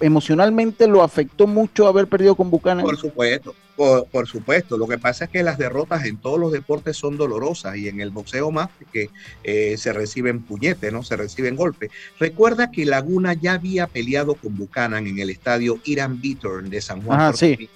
[SPEAKER 1] emocionalmente lo afectó mucho haber perdido con Buchanan.
[SPEAKER 6] Por supuesto, por, por supuesto. Lo que pasa es que las derrotas en todos los deportes son dolorosas y en el boxeo más porque eh, se reciben puñetes, ¿no? Se reciben golpes. Recuerda que Laguna ya había peleado con Buchanan en el estadio Irán Bittern de San Juan.
[SPEAKER 1] Ajá, sí.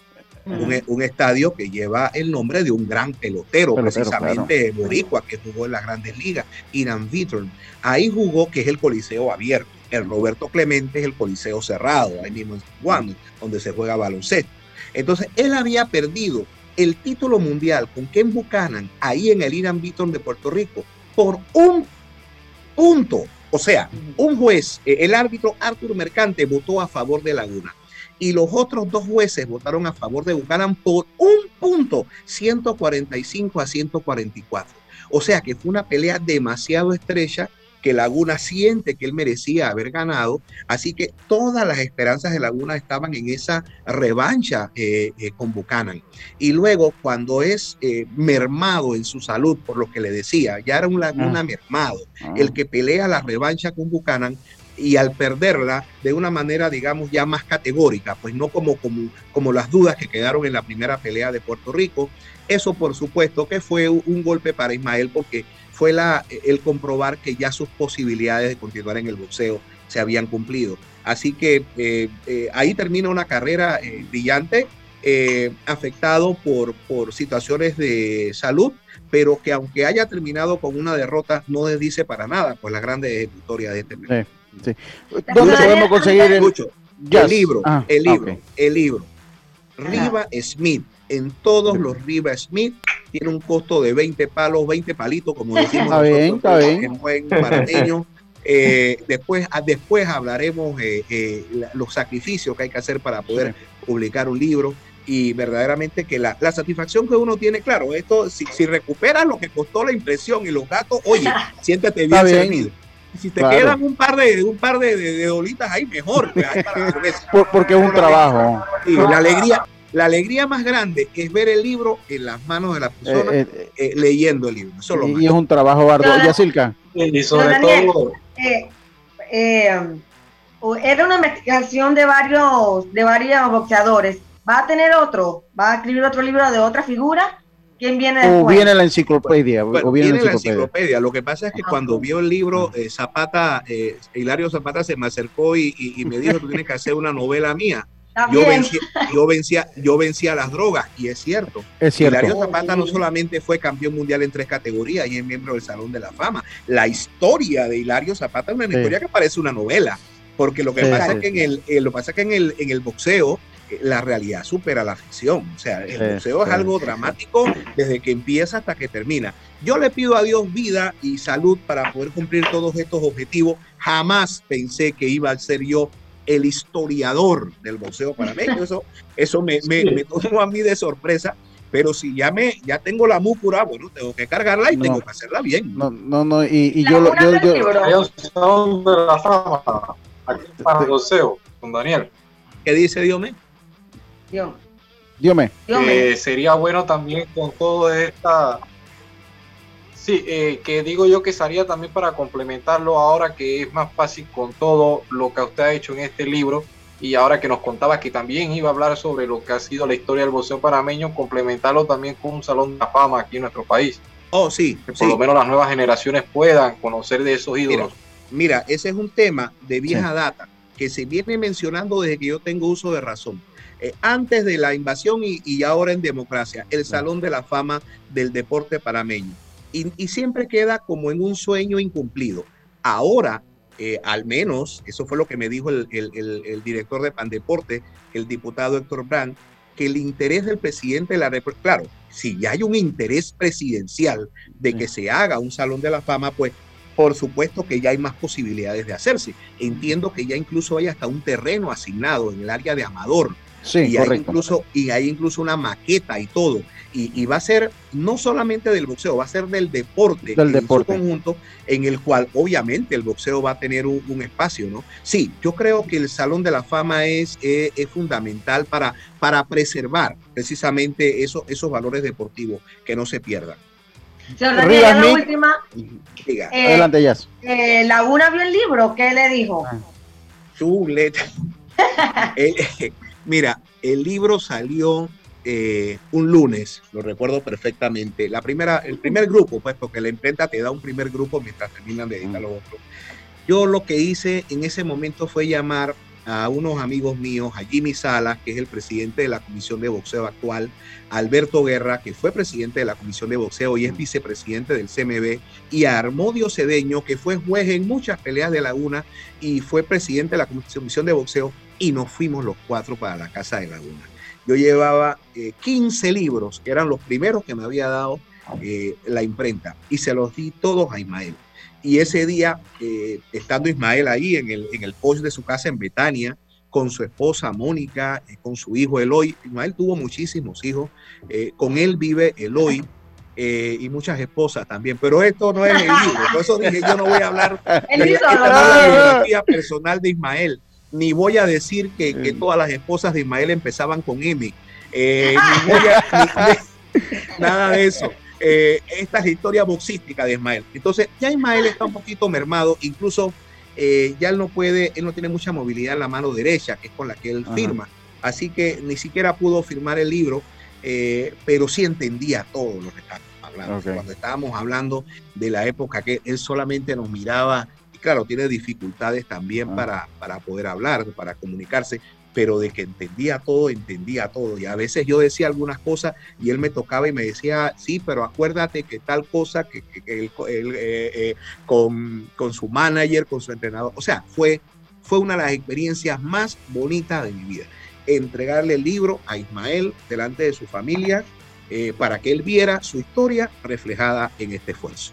[SPEAKER 6] Rico. Un, un estadio que lleva el nombre de un gran pelotero,
[SPEAKER 1] Pelotero,
[SPEAKER 6] precisamente boricua, que jugó en las grandes ligas, Irán Bittern. Ahí jugó, que es el coliseo abierto. El Roberto Clemente es el coliseo cerrado, ahí mismo en San Juan, donde se juega baloncesto. Entonces, él había perdido el título mundial con Ken Buchanan ahí en el Irán Beaton de Puerto Rico por un punto. O sea, un juez, eh, el árbitro Arthur Mercante votó a favor de Laguna y los otros dos jueces votaron a favor de Buchanan por un punto, 145 a 144. O sea que fue una pelea demasiado estrecha que Laguna siente que él merecía haber ganado. Así que todas las esperanzas de Laguna estaban en esa revancha eh, eh, con Buchanan. Y luego, cuando es eh, mermado en su salud, por lo que le decía, ya era un Laguna
[SPEAKER 1] Ah.
[SPEAKER 6] mermado,
[SPEAKER 1] Ah.
[SPEAKER 6] el que pelea la revancha con Buchanan y al perderla de una manera, digamos, ya más categórica, pues no como, como, como las dudas que quedaron en la primera pelea de Puerto Rico. Eso, por supuesto, que fue un, golpe para Ismael porque fue la, el comprobar que ya sus posibilidades de continuar en el boxeo se habían cumplido. Así que eh, eh, ahí termina una carrera eh, brillante, afectado por, por situaciones de salud, pero que aunque haya terminado con una derrota, no desdice para nada pues la grande victoria de este
[SPEAKER 1] Sí, sí. ¿Dónde podemos conseguir el,
[SPEAKER 6] Escucho,
[SPEAKER 1] Jazz?
[SPEAKER 6] el libro,
[SPEAKER 1] Ah,
[SPEAKER 6] el libro, el libro. Riva Smith, en todos los Riva Smith, tiene un costo de 20 palos, 20 palitos, como decimos
[SPEAKER 1] Está bien, está
[SPEAKER 6] nosotros
[SPEAKER 1] bien.
[SPEAKER 6] en buen. Eh, después, ah, después hablaremos eh, eh, los sacrificios que hay que hacer para poder publicar un libro y verdaderamente que la, la satisfacción que uno tiene, claro, esto, si, si recuperas lo que costó la impresión y los gastos, oye, siéntete bien,
[SPEAKER 1] bien.
[SPEAKER 6] servido. Y si te
[SPEAKER 1] Claro.
[SPEAKER 6] quedan un par de un par de, de- de dolitas ahí, mejor. pues, ahí para.
[SPEAKER 1] Por- porque es un trabajo.
[SPEAKER 6] Sí, la alegría, la alegría más grande es ver el libro en las manos de la persona
[SPEAKER 1] Eh, eh,
[SPEAKER 6] eh, leyendo el libro. Eso es lo
[SPEAKER 1] y, es un trabajo arduo.
[SPEAKER 3] Ahora-
[SPEAKER 1] Yacilca.
[SPEAKER 4] Y sobre
[SPEAKER 3] Daniel.
[SPEAKER 4] todo,
[SPEAKER 3] Eh, eh, era una investigación de varios, de varios boxeadores. ¿Va a tener otro? ¿Va a escribir otro libro de otra figura? ¿Quién viene
[SPEAKER 1] O viene la enciclopedia.
[SPEAKER 6] Bueno,
[SPEAKER 1] o viene
[SPEAKER 6] viene
[SPEAKER 1] la
[SPEAKER 6] la
[SPEAKER 1] enciclopedia.
[SPEAKER 6] Lo que pasa es que
[SPEAKER 3] Ah,
[SPEAKER 6] cuando vio el libro, eh, Zapata, eh, Hilario Zapata se me acercó y, y- y me dijo, tú tienes que hacer una novela mía. Yo vencía, yo, vencía, yo vencía las drogas, y es cierto.
[SPEAKER 1] Es
[SPEAKER 6] Hilario
[SPEAKER 1] cierto.
[SPEAKER 6] Zapata no solamente fue campeón mundial en tres categorías y es miembro del Salón de la Fama. La historia de Hilario Zapata es una
[SPEAKER 1] Sí.
[SPEAKER 6] historia que parece una novela, porque lo que
[SPEAKER 1] Sí,
[SPEAKER 6] pasa
[SPEAKER 1] sí.
[SPEAKER 6] es que en el, eh, lo que pasa es que en el, en el boxeo la realidad supera la ficción. O sea, el
[SPEAKER 1] Sí,
[SPEAKER 6] boxeo es
[SPEAKER 1] sí.
[SPEAKER 6] algo dramático desde que empieza hasta que termina. Yo le pido a Dios vida y salud para poder cumplir todos estos objetivos. Jamás pensé que iba a ser yo el historiador del boxeo panameño. Eso, eso me, me,
[SPEAKER 4] Sí.
[SPEAKER 6] me tomó a mí de sorpresa. Pero si ya me ya tengo la múcura, bueno, tengo que cargarla y
[SPEAKER 1] No.
[SPEAKER 6] tengo que hacerla bien.
[SPEAKER 1] No, no, no. Y, y yo, yo, yo-
[SPEAKER 4] de la fama aquí para el boxeo, con Daniel.
[SPEAKER 6] ¿Qué dice Dios
[SPEAKER 3] Dios,
[SPEAKER 1] dígame.
[SPEAKER 4] Eh, sería bueno también con toda esta. Sí, eh, que digo yo que sería también para complementarlo ahora que es más fácil con todo lo que usted ha hecho en este libro y ahora que nos contaba que también iba a hablar sobre lo que ha sido la historia del boxeo panameño, complementarlo también con un salón de la fama aquí en nuestro país,
[SPEAKER 6] Oh, sí,
[SPEAKER 4] que por
[SPEAKER 6] sí.
[SPEAKER 4] lo menos las nuevas generaciones puedan conocer de esos ídolos.
[SPEAKER 6] Mira, ese es un tema de vieja data que se viene mencionando desde que yo tengo uso de razón. Eh, antes de la invasión y, y ahora en democracia, el Salón de la Fama del Deporte Panameño. Y, y siempre queda como en un sueño incumplido. Ahora, eh, al menos, eso fue lo que me dijo el, el- el- el director de Pandeporte, el diputado Héctor Brand, que el interés del presidente de la República, claro, si ya hay un interés presidencial de que se haga un Salón de la Fama, pues por supuesto que ya hay más posibilidades de hacerse. Entiendo que ya incluso hay hasta un terreno asignado en el área de Amador
[SPEAKER 1] Sí,
[SPEAKER 6] y hay incluso y hay incluso una maqueta y todo. Y, y va a ser no solamente del boxeo, va a ser del deporte
[SPEAKER 1] Del
[SPEAKER 6] en
[SPEAKER 1] deporte.
[SPEAKER 6] su conjunto, en el cual obviamente el boxeo va a tener un, un espacio, ¿no? Sí, yo creo que el Salón de la Fama es, eh, es fundamental para, para preservar precisamente eso, esos valores deportivos, que no se pierdan.
[SPEAKER 3] Señor Daniel,
[SPEAKER 1] Rivas
[SPEAKER 3] la última.
[SPEAKER 6] Diga,
[SPEAKER 3] Eh,
[SPEAKER 1] Adelante, Jazz.
[SPEAKER 3] eh, Laguna vio el libro, ¿qué le dijo?
[SPEAKER 1] Ah.
[SPEAKER 6] chuleta. Eh, eh, mira, el libro salió eh, un lunes, lo recuerdo perfectamente. La primera, el primer grupo, pues, porque la imprenta te da un primer grupo mientras terminan de editar los otros. Yo lo que hice en ese momento fue llamar a unos amigos míos, a Jimmy Salas, que es el presidente de la Comisión de Boxeo actual, a Alberto Guerra, que fue presidente de la Comisión de Boxeo y es vicepresidente del CMB, y a Armodio Cedeño, que fue juez en muchas peleas de Laguna y fue presidente de la Comisión de Boxeo, y nos fuimos los cuatro para la Casa de Laguna. Yo llevaba eh, 15 libros, que eran los primeros que me había dado eh, la imprenta, y se los di todos a Ismael. Y ese día, eh, estando Ismael ahí en el, en el post de su casa en Betania, con su esposa Mónica, eh, con su hijo Eloy, Ismael tuvo muchísimos hijos, con él vive Eloy, eh, y muchas esposas también, pero esto no es el libro, por eso dije yo no voy a hablar de la,
[SPEAKER 3] ídolo,
[SPEAKER 6] esta no es
[SPEAKER 3] ¿no?
[SPEAKER 6] la biografía personal de Ismael, ni voy a decir que, que todas las esposas de Ismael empezaban con M, eh, ni voy a- ni- nada de eso. Eh, esta es la historia boxística de Ismael. Entonces, ya Ismael está un poquito mermado, incluso eh, ya él no puede, él no tiene mucha movilidad en la mano derecha, que es con la que él
[SPEAKER 1] Ajá.
[SPEAKER 6] firma. Así que ni siquiera pudo firmar el libro, eh, pero sí entendía todo lo que estábamos hablando. Cuando estábamos hablando de la época que él solamente nos miraba, claro, tiene dificultades también
[SPEAKER 1] Ah.
[SPEAKER 6] para, para poder hablar, para comunicarse, pero de que entendía todo, entendía todo. Y a veces yo decía algunas cosas y él me tocaba y me decía, sí, pero acuérdate que tal cosa, que, que- que él, él, eh, eh, con, con su manager, con su entrenador. O sea, fue, fue una de las experiencias más bonitas de mi vida. Entregarle el libro a Ismael delante de su familia eh, para que él viera su historia reflejada en este esfuerzo.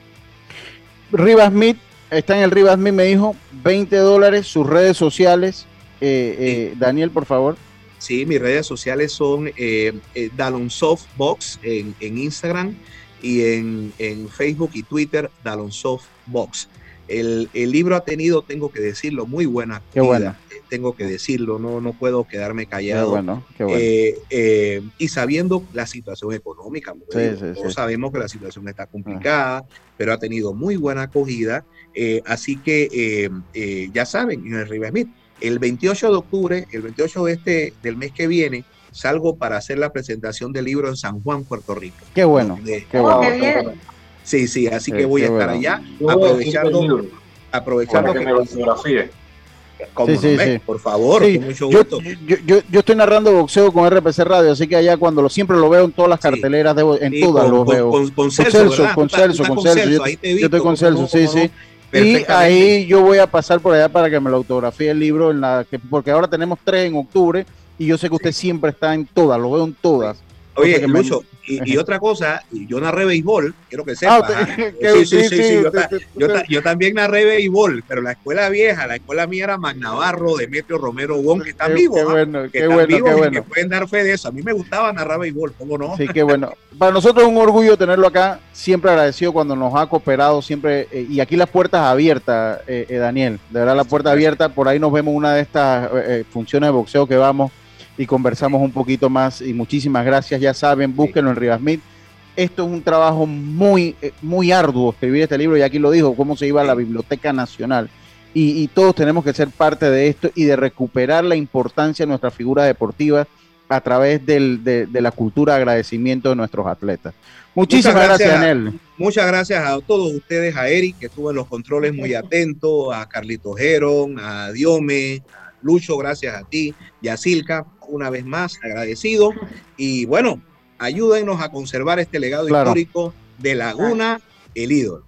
[SPEAKER 1] Rivas Smith, está en el Rivas me dijo 20 dólares, sus redes sociales. Eh, eh, Daniel, por favor.
[SPEAKER 6] Sí, mis redes sociales son eh, eh, Dalonsoft Box en, en Instagram y en, en Facebook y Twitter, Dalonsoft Box. El, el libro ha tenido, tengo que decirlo, muy buena
[SPEAKER 1] Qué
[SPEAKER 6] acogida. Eh, Tengo que decirlo, no, no puedo quedarme
[SPEAKER 1] Qué
[SPEAKER 6] callado.
[SPEAKER 1] bueno, qué bueno.
[SPEAKER 6] Eh, eh, y sabiendo la situación económica, porque
[SPEAKER 1] Sí,
[SPEAKER 6] digo,
[SPEAKER 1] sí,
[SPEAKER 6] todos
[SPEAKER 1] sí.
[SPEAKER 6] sabemos que la situación está complicada, pero ha tenido muy buena acogida. eh, así que eh, eh, ya saben, en el Riva Smith, el 28 de octubre, el 28 de este, del mes que viene, salgo para hacer la presentación del libro en San Juan, Puerto Rico.
[SPEAKER 1] Qué bueno,
[SPEAKER 6] donde-
[SPEAKER 1] qué
[SPEAKER 3] Oh,
[SPEAKER 1] bueno.
[SPEAKER 3] qué bien.
[SPEAKER 6] sí, sí, así
[SPEAKER 1] Qué-
[SPEAKER 6] que voy a
[SPEAKER 1] qué
[SPEAKER 6] estar
[SPEAKER 1] bueno.
[SPEAKER 6] allá, aprovechando, aprovechando
[SPEAKER 4] para que
[SPEAKER 6] que,
[SPEAKER 4] me.
[SPEAKER 6] Como
[SPEAKER 1] Sí, sí,
[SPEAKER 6] no,
[SPEAKER 1] sí.
[SPEAKER 6] por favor, con mucho
[SPEAKER 1] Yo,
[SPEAKER 6] gusto.
[SPEAKER 1] yo, yo, yo estoy narrando boxeo con RPC Radio, así que allá cuando lo siempre lo veo en todas las carteleras, de, en todas
[SPEAKER 6] con,
[SPEAKER 1] lo
[SPEAKER 6] con-
[SPEAKER 1] veo.
[SPEAKER 6] con- con Celso,
[SPEAKER 1] con Celso, con. Yo- estoy con Celso, sí, sí. Y ahí yo voy a pasar por allá para que me lo autografíe el libro, en la que, porque ahora tenemos tres en octubre y yo sé que usted siempre está en todas, lo veo en todas.
[SPEAKER 6] Oye, Lucho, y, y otra cosa, yo narré béisbol, quiero que
[SPEAKER 1] Ah,
[SPEAKER 6] sepas. ¿ah? sí, sí, sí, sí, yo, ta- yo ta- yo también narré béisbol, pero la escuela vieja, la escuela mía era Magnavarro, Demetrio Romero Wong, que están vivos,
[SPEAKER 1] qué
[SPEAKER 6] ¿ah?
[SPEAKER 1] bueno,
[SPEAKER 6] que
[SPEAKER 1] qué
[SPEAKER 6] están
[SPEAKER 1] bueno,
[SPEAKER 6] vivos
[SPEAKER 1] qué
[SPEAKER 6] y que pueden dar fe de eso. A mí me gustaba narrar béisbol, ¿cómo no?
[SPEAKER 1] Sí, qué bueno. Para nosotros es un orgullo tenerlo acá, siempre agradecido cuando nos ha cooperado, siempre, eh, y aquí las puertas abiertas, eh, eh, Daniel, de verdad la puerta abierta, por ahí nos vemos una de estas eh, funciones de boxeo que vamos y conversamos un poquito más, y muchísimas gracias, ya saben, búsquenlo en Rivasmith. Esto es un trabajo muy, eh, muy arduo, escribir este libro, y aquí lo dijo, cómo se iba a la Biblioteca Nacional. Y, y todos tenemos que ser parte de esto y de recuperar la importancia de nuestra figura deportiva a través del- de, de la cultura de agradecimiento de nuestros atletas. Muchísimas
[SPEAKER 6] Muchas
[SPEAKER 1] gracias,
[SPEAKER 6] gracias. Muchas gracias a todos ustedes, a Eric, que estuvo en los controles muy atento, a Carlito Geron, a Diome, Lucho, gracias a ti, y a Silka, una vez más, agradecido. Y bueno, ayúdenos a conservar este legado
[SPEAKER 1] Claro.
[SPEAKER 6] histórico de Laguna, el ídolo.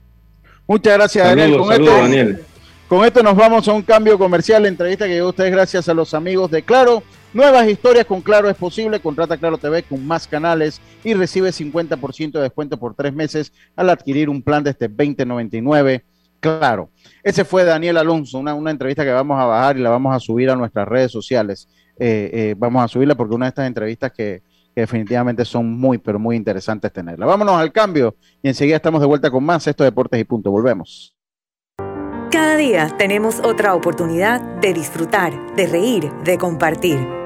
[SPEAKER 1] Muchas gracias, Daniel.
[SPEAKER 5] Saludos,
[SPEAKER 1] Con
[SPEAKER 5] saludos,
[SPEAKER 1] esto,
[SPEAKER 5] Daniel.
[SPEAKER 1] con esto nos vamos a un cambio comercial. La entrevista que llegó a ustedes gracias a los amigos de Claro. Nuevas historias con Claro es posible. Contrata Claro TV con más canales y recibe 50% de descuento por tres meses al adquirir un plan desde 2099.
[SPEAKER 7] Claro. Ese fue Daniel Alonso, una, una entrevista que vamos a bajar y la vamos a subir a nuestras redes sociales. Eh, eh, vamos a subirla porque una de estas entrevistas que, definitivamente son muy, pero muy interesantes tenerla. Vámonos al cambio y enseguida estamos de vuelta con más Esto Deportes y Punto. Volvemos.
[SPEAKER 8] Cada día tenemos otra oportunidad de disfrutar, de reír, de compartir.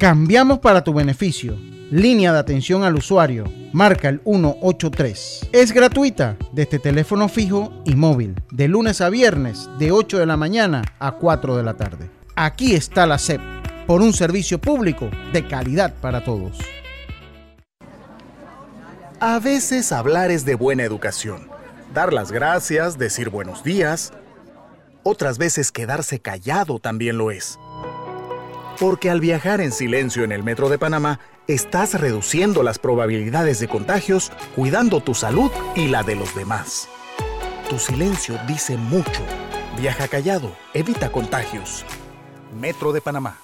[SPEAKER 7] Cambiamos para tu beneficio. Línea de atención al usuario. Marca el 183. Es gratuita desde teléfono fijo y móvil. De lunes a viernes, de 8 de la mañana a 4 de la tarde. Aquí está la SEP. Por un servicio público de calidad para todos.
[SPEAKER 9] A veces hablar es de buena educación. Dar las gracias, decir buenos días. Otras veces quedarse callado también lo es. Porque al viajar en silencio en el metro de Panamá, estás reduciendo las probabilidades de contagios, cuidando tu salud y la de los demás. Tu silencio dice mucho. Viaja callado, evita contagios. Metro de Panamá.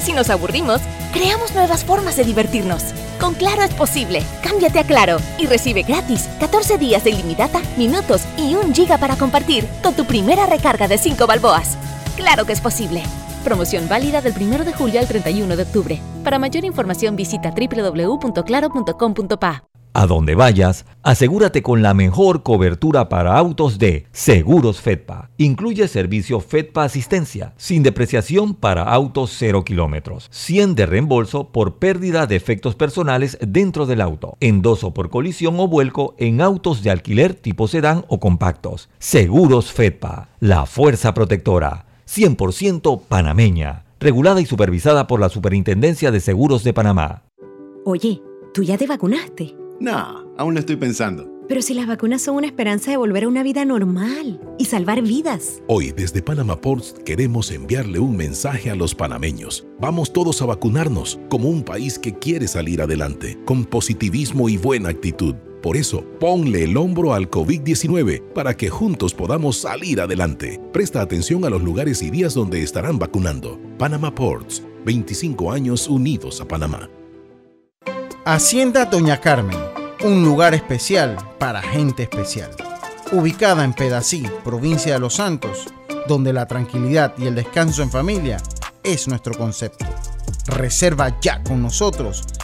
[SPEAKER 10] Si nos aburrimos, creamos nuevas formas de divertirnos. Con Claro es posible. Cámbiate a Claro y recibe gratis 14 días de ilimitada, minutos y un giga para compartir con tu primera recarga de 5 balboas. Claro que es posible. Promoción válida del 1 de julio al 31 de octubre. Para mayor información visita www.claro.com.pa.
[SPEAKER 2] A donde vayas, asegúrate con la mejor cobertura para autos de Seguros Fedpa. Incluye servicio Fedpa Asistencia, sin depreciación para autos 0 kilómetros, 100 de reembolso por pérdida de efectos personales dentro del auto, endoso por colisión o vuelco en autos de alquiler tipo sedán o compactos. Seguros Fedpa, la fuerza protectora. 100% panameña, regulada y supervisada por la Superintendencia de Seguros de Panamá.
[SPEAKER 11] Oye, ¿tú ya te vacunaste?
[SPEAKER 12] No, aún lo estoy pensando.
[SPEAKER 11] Pero si las vacunas son una esperanza de volver a una vida normal y salvar vidas.
[SPEAKER 13] Hoy desde Panama Ports queremos enviarle un mensaje a los panameños. Vamos todos a vacunarnos como un país que quiere salir adelante, con positivismo y buena actitud. Por eso, ponle el hombro al COVID-19 para que juntos podamos salir adelante. Presta atención a los lugares y días donde estarán vacunando. Panama Ports, 25 años unidos a Panamá.
[SPEAKER 7] Hacienda Doña Carmen, un lugar especial para gente especial. Ubicada en Pedací, provincia de Los Santos, donde la tranquilidad y el descanso en familia es nuestro concepto. Reserva ya con nosotros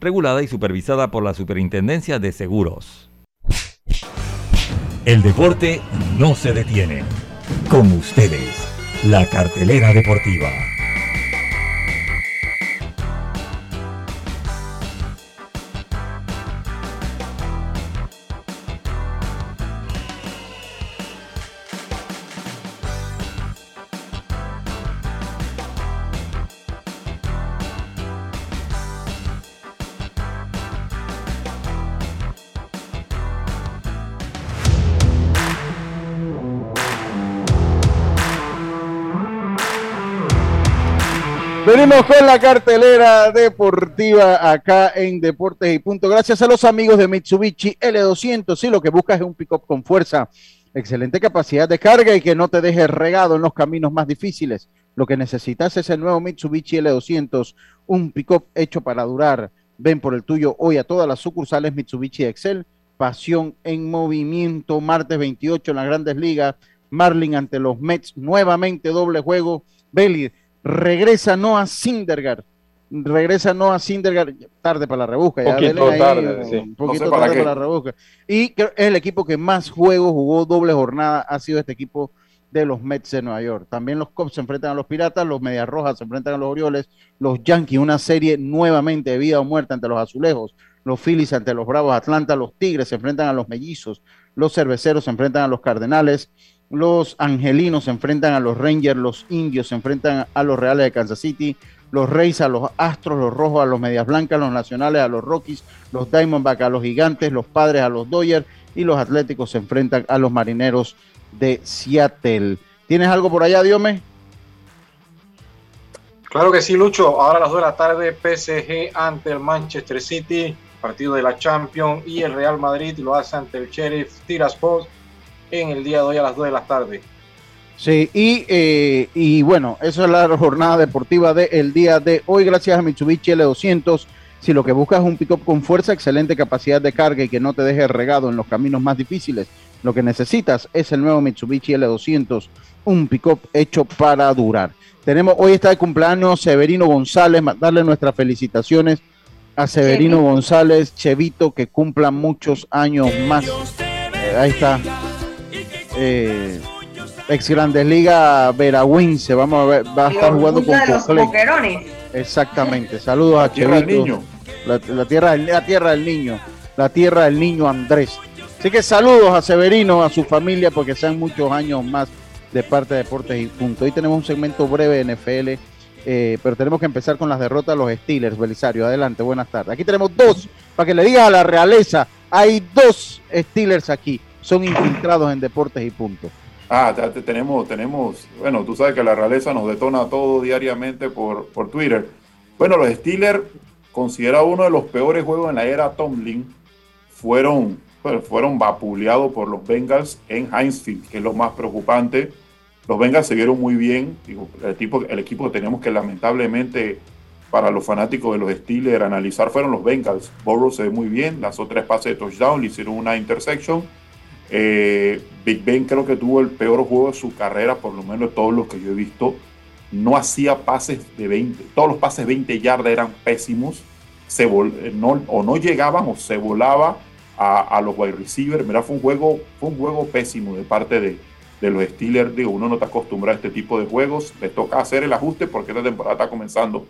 [SPEAKER 2] regulada y supervisada por la Superintendencia de Seguros. El deporte no se detiene. Con ustedes, la cartelera deportiva.
[SPEAKER 1] Venimos con la cartelera deportiva acá en Deportes y Punto. Gracias a los amigos de Mitsubishi L200. Si lo que buscas es un pick-up con fuerza, excelente capacidad de carga y que no te deje regado en los caminos más difíciles. Lo que necesitas es el nuevo Mitsubishi L200, un pick-up hecho para durar. Ven por el tuyo hoy a todas las sucursales Mitsubishi Excel. Pasión en movimiento, martes 28 en las grandes ligas. Marlin ante los Mets, nuevamente doble juego. Belly regresa Noah Sindergaard. Regresa Noah Sindergaard, tarde para la rebusca. Ya
[SPEAKER 14] poquito
[SPEAKER 1] ahí,
[SPEAKER 14] tarde, sí.
[SPEAKER 1] Un poquito
[SPEAKER 14] No sé para
[SPEAKER 1] tarde
[SPEAKER 14] qué.
[SPEAKER 1] para la rebusca. Y es el equipo que más juegos jugó doble jornada, ha sido este equipo de los Mets de Nueva York. También los Cubs se enfrentan a los Piratas, los Medias Rojas se enfrentan a los Orioles, los Yankees, una serie nuevamente de vida o muerte ante los Azulejos, los Phillies ante los Bravos Atlanta, los Tigres se enfrentan a los Mellizos, los Cerveceros se enfrentan a los Cardenales, los Angelinos se enfrentan a los Rangers, los Indios se enfrentan a los Reales de Kansas City, los Reyes a los Astros, los Rojos a los Medias Blancas, los Nacionales a los Rockies, los Diamondbacks a los Gigantes, los Padres a los Dodgers y los Atléticos se enfrentan a los Marineros de Seattle. ¿Tienes algo por allá, Diome?
[SPEAKER 4] Claro que sí, Lucho. Ahora a las 2 de la tarde, PSG ante el Manchester City, partido de la Champions, y el Real Madrid lo hace ante el Sheriff Tiraspol en el día de hoy a las 2 de la tarde.
[SPEAKER 1] Sí, y, eh, y bueno, eso es la jornada deportiva del día de hoy, gracias a Mitsubishi L200. Si lo que buscas es un pick-up con fuerza, excelente capacidad de carga y que no te deje regado en los caminos más difíciles, lo que necesitas es el nuevo Mitsubishi L200, un pick-up hecho para durar. Tenemos, hoy está de cumpleaños Severino González, darle nuestras felicitaciones a Severino
[SPEAKER 15] Chevito.
[SPEAKER 1] González, Chevito, que cumpla muchos años más. Eh, ahí está. Eh, ex Grandes Liga Veragüense, vamos a ver, va a estar jugando con
[SPEAKER 3] boquerones.
[SPEAKER 1] Exactamente. Saludos a Chevito. la tierra del, la tierra del niño. La tierra del niño Andrés. Así que saludos a Severino, a su familia, porque sean muchos años más de parte de Deportes y Punto. Hoy tenemos un segmento breve de NFL, eh, pero tenemos que empezar con las derrotas de los Steelers. Belisario, adelante, buenas tardes. Aquí tenemos dos, para que le digas a la realeza, hay dos Steelers aquí. Son infiltrados en Deportes y Punto.
[SPEAKER 14] Ah, tenemos, tenemos, bueno, tú sabes que la realeza nos detona todo diariamente por, por Twitter. Bueno, los Steelers, considerados uno de los peores juegos en la era Tomlin, fueron, bueno, fueron vapuleados por los Bengals en Heinz Field, que es lo más preocupante. Los Bengals se vieron muy bien, el, tipo, el equipo que tenemos que lamentablemente para los fanáticos de los Steelers analizar fueron los Bengals. Burrow se ve muy bien, lanzó tres pases de touchdown, le hicieron una intersection. Eh, Big Ben creo que tuvo el peor juego de su carrera, por lo menos de todos los que yo he visto. No hacía pases de 20, todos los pases de 20 yardas eran pésimos. Se eh, o no llegaban o se volaba a, los wide receivers. Mira, fue un juego, fue un juego pésimo de parte de, de los Steelers. Digo, uno no está acostumbrado a este tipo de juegos. Les toca hacer el ajuste porque esta temporada está comenzando.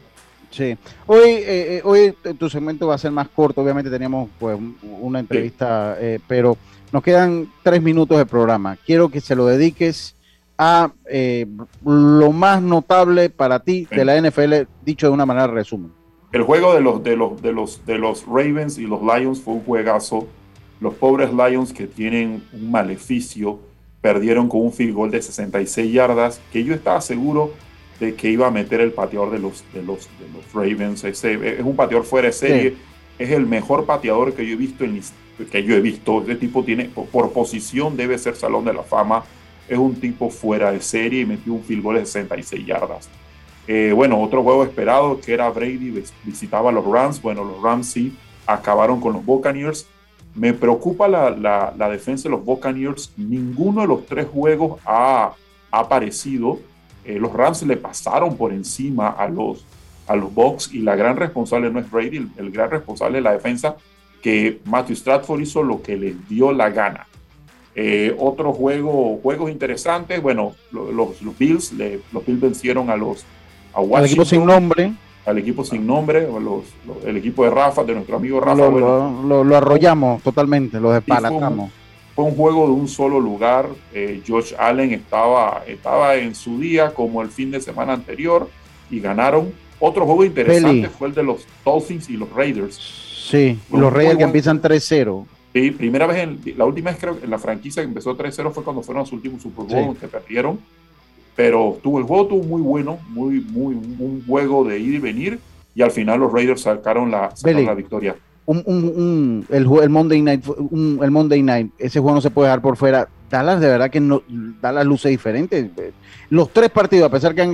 [SPEAKER 1] Sí. Hoy, eh, hoy tu segmento va a ser más corto. Obviamente teníamos pues, un- una entrevista, pero nos quedan tres minutos de programa. Quiero que se lo dediques a eh, lo más notable para ti de la NFL, dicho de una manera resumen.
[SPEAKER 14] El juego de los, de los, de los, de los Ravens y los Lions fue un juegazo. Los pobres Lions que tienen un maleficio perdieron con un field goal de 66 yardas que yo estaba seguro de que iba a meter el pateador de los, de los, de los Ravens. Ese, es un pateador fuera de serie.
[SPEAKER 1] Sí.
[SPEAKER 14] Es el mejor pateador que yo he visto en mis- que yo he visto. Este tipo tiene, por, posición debe ser Salón de la Fama. Es un tipo fuera de serie y metió un field goal de 66 yardas. Eh, bueno, otro juego esperado que era Brady vis- visitaba a los Rams. Bueno, los Rams sí acabaron con los Buccaneers. Me preocupa la, la- defensa de los Buccaneers. Ninguno de los tres juegos ha, ha aparecido. Eh, los Rams le pasaron por encima a los, a los Bucks y la gran responsable no es Brady, el, el gran responsable es la defensa que Matthew Stratford hizo lo que les dio la gana. Eh, otro juego, juegos interesantes, bueno, los, los Bills, los Bills vencieron a los
[SPEAKER 1] a Al equipo sin nombre.
[SPEAKER 14] Al equipo sin nombre, los, el equipo de Rafa, de nuestro amigo Rafa.
[SPEAKER 1] Lo, lo, arrollamos totalmente, lo despalatamos.
[SPEAKER 14] Fue, un juego de un solo lugar. Eh, Josh Allen estaba, estaba en su día como el fin de semana anterior y ganaron. Otro juego interesante fue el de los Dolphins y los Raiders.
[SPEAKER 1] Sí, los Raiders que empiezan 3-0.
[SPEAKER 14] Sí, primera vez, en, la última vez creo que en la franquicia que empezó 3-0 fue cuando fueron los últimos Super Bowl que perdieron. Pero tuvo, el juego tuvo muy bueno, muy, muy, un juego de ir y venir. Y al final los Raiders sacaron la, la victoria.
[SPEAKER 1] Un, un, el, el, Monday Night, el Monday Night, ese juego no se puede dejar por fuera. Dallas de verdad que no, Dallas luce diferente. Los tres partidos, a pesar que han,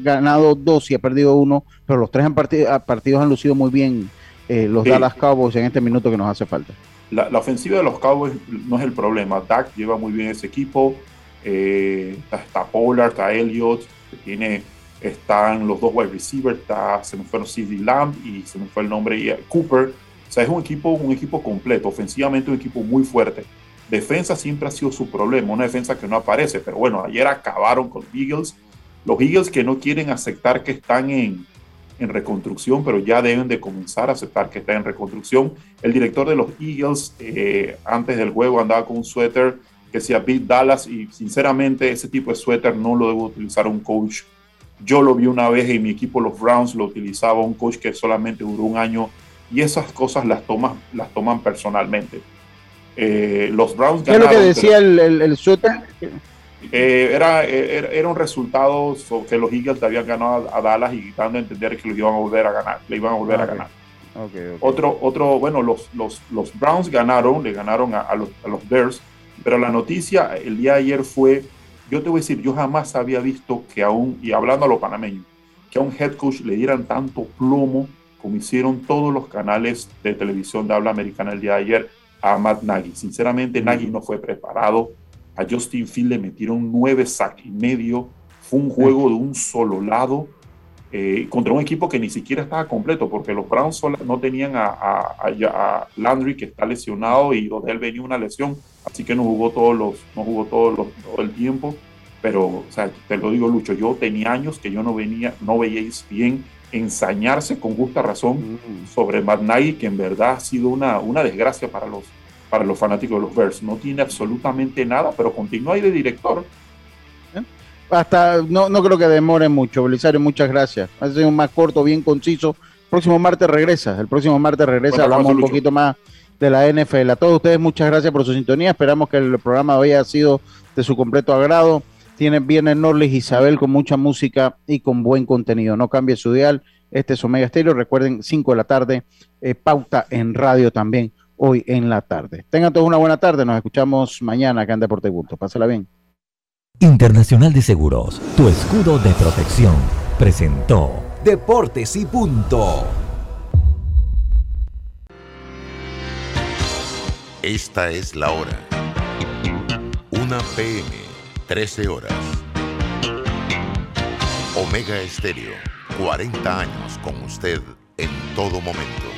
[SPEAKER 1] ganado dos y ha perdido uno, pero los tres han partidos han lucido muy bien eh, los Dallas Cowboys en este minuto que nos hace falta
[SPEAKER 14] la, ofensiva de los Cowboys no es el problema. Dak lleva muy bien ese equipo. Eh, está, Pollard, está Elliott, tiene, están los dos wide receivers, está, se me fue CD Lamb y se me fue el nombre y Cooper. O sea, es un equipo, un equipo completo, ofensivamente un equipo muy fuerte. Defensa siempre ha sido su problema, una defensa que no aparece, pero bueno, ayer acabaron con los Eagles. Los Eagles que no quieren aceptar que están en, en reconstrucción, pero ya deben de comenzar a aceptar que está en reconstrucción. El director de los Eagles eh, antes del juego andaba con un suéter que decía Beat Dallas y sinceramente ese tipo de suéter no lo debo utilizar un coach. Yo lo vi una vez en mi equipo los Browns lo utilizaba un coach que solamente duró un año y esas cosas las toman, las toman personalmente. Eh, los Browns
[SPEAKER 1] ¿Qué es lo que decía el, el suéter?
[SPEAKER 14] Eh, era, era, un resultado que los Eagles habían ganado a, Dallas y dando a entender que lo iban a volver a ganar, le iban a volver a ganar. Otro, otro, bueno, los, los, los, Browns ganaron, le ganaron a, los, a, los, Bears, pero la noticia el día de ayer fue, yo te voy a decir, yo jamás había visto que aún, y hablando a los panameños, que a un head coach le dieran tanto plomo como hicieron todos los canales de televisión de habla americana el día de ayer a Matt Nagy. Sinceramente, Nagy no fue preparado a Justin Field le metieron nueve sacks y medio. Fue un juego de un solo lado eh, contra un equipo que ni siquiera estaba completo porque los Browns no tenían a, Landry que está lesionado y él venía una lesión, así que no jugó todos los, no jugó todos los, todo el tiempo. Pero, o sea, te lo digo, Lucho, yo tenía años que yo no venía, no veíais bien ensañarse con justa razón mm. sobre Matt que en verdad ha sido una, una desgracia para los, para los fanáticos de los Bears. No tiene absolutamente nada, pero continúa ahí de director.
[SPEAKER 1] Hasta no, no creo que demore mucho, Belisario, muchas gracias. Ha sido un más corto, bien conciso. próximo martes regresa. El próximo martes regresa, hablamos un poquito más de la NFL. A todos ustedes, muchas gracias por su sintonía. Esperamos que el programa de hoy haya sido de su completo agrado. Tiene Viernes Norlis Isabel con mucha música y con buen contenido. No cambie su dial. Este es Omega Stereo. Recuerden, 5 de la tarde, eh, pauta en radio también hoy en la tarde. Tengan todos una buena tarde, nos escuchamos mañana acá en Deporte Bulto. Pásala bien.
[SPEAKER 2] Internacional de Seguros, tu escudo de protección, presentó
[SPEAKER 16] Deportes y Punto.
[SPEAKER 17] Esta es la hora. Una PM, 13 horas. Omega Estéreo, 40 años con usted en todo momento.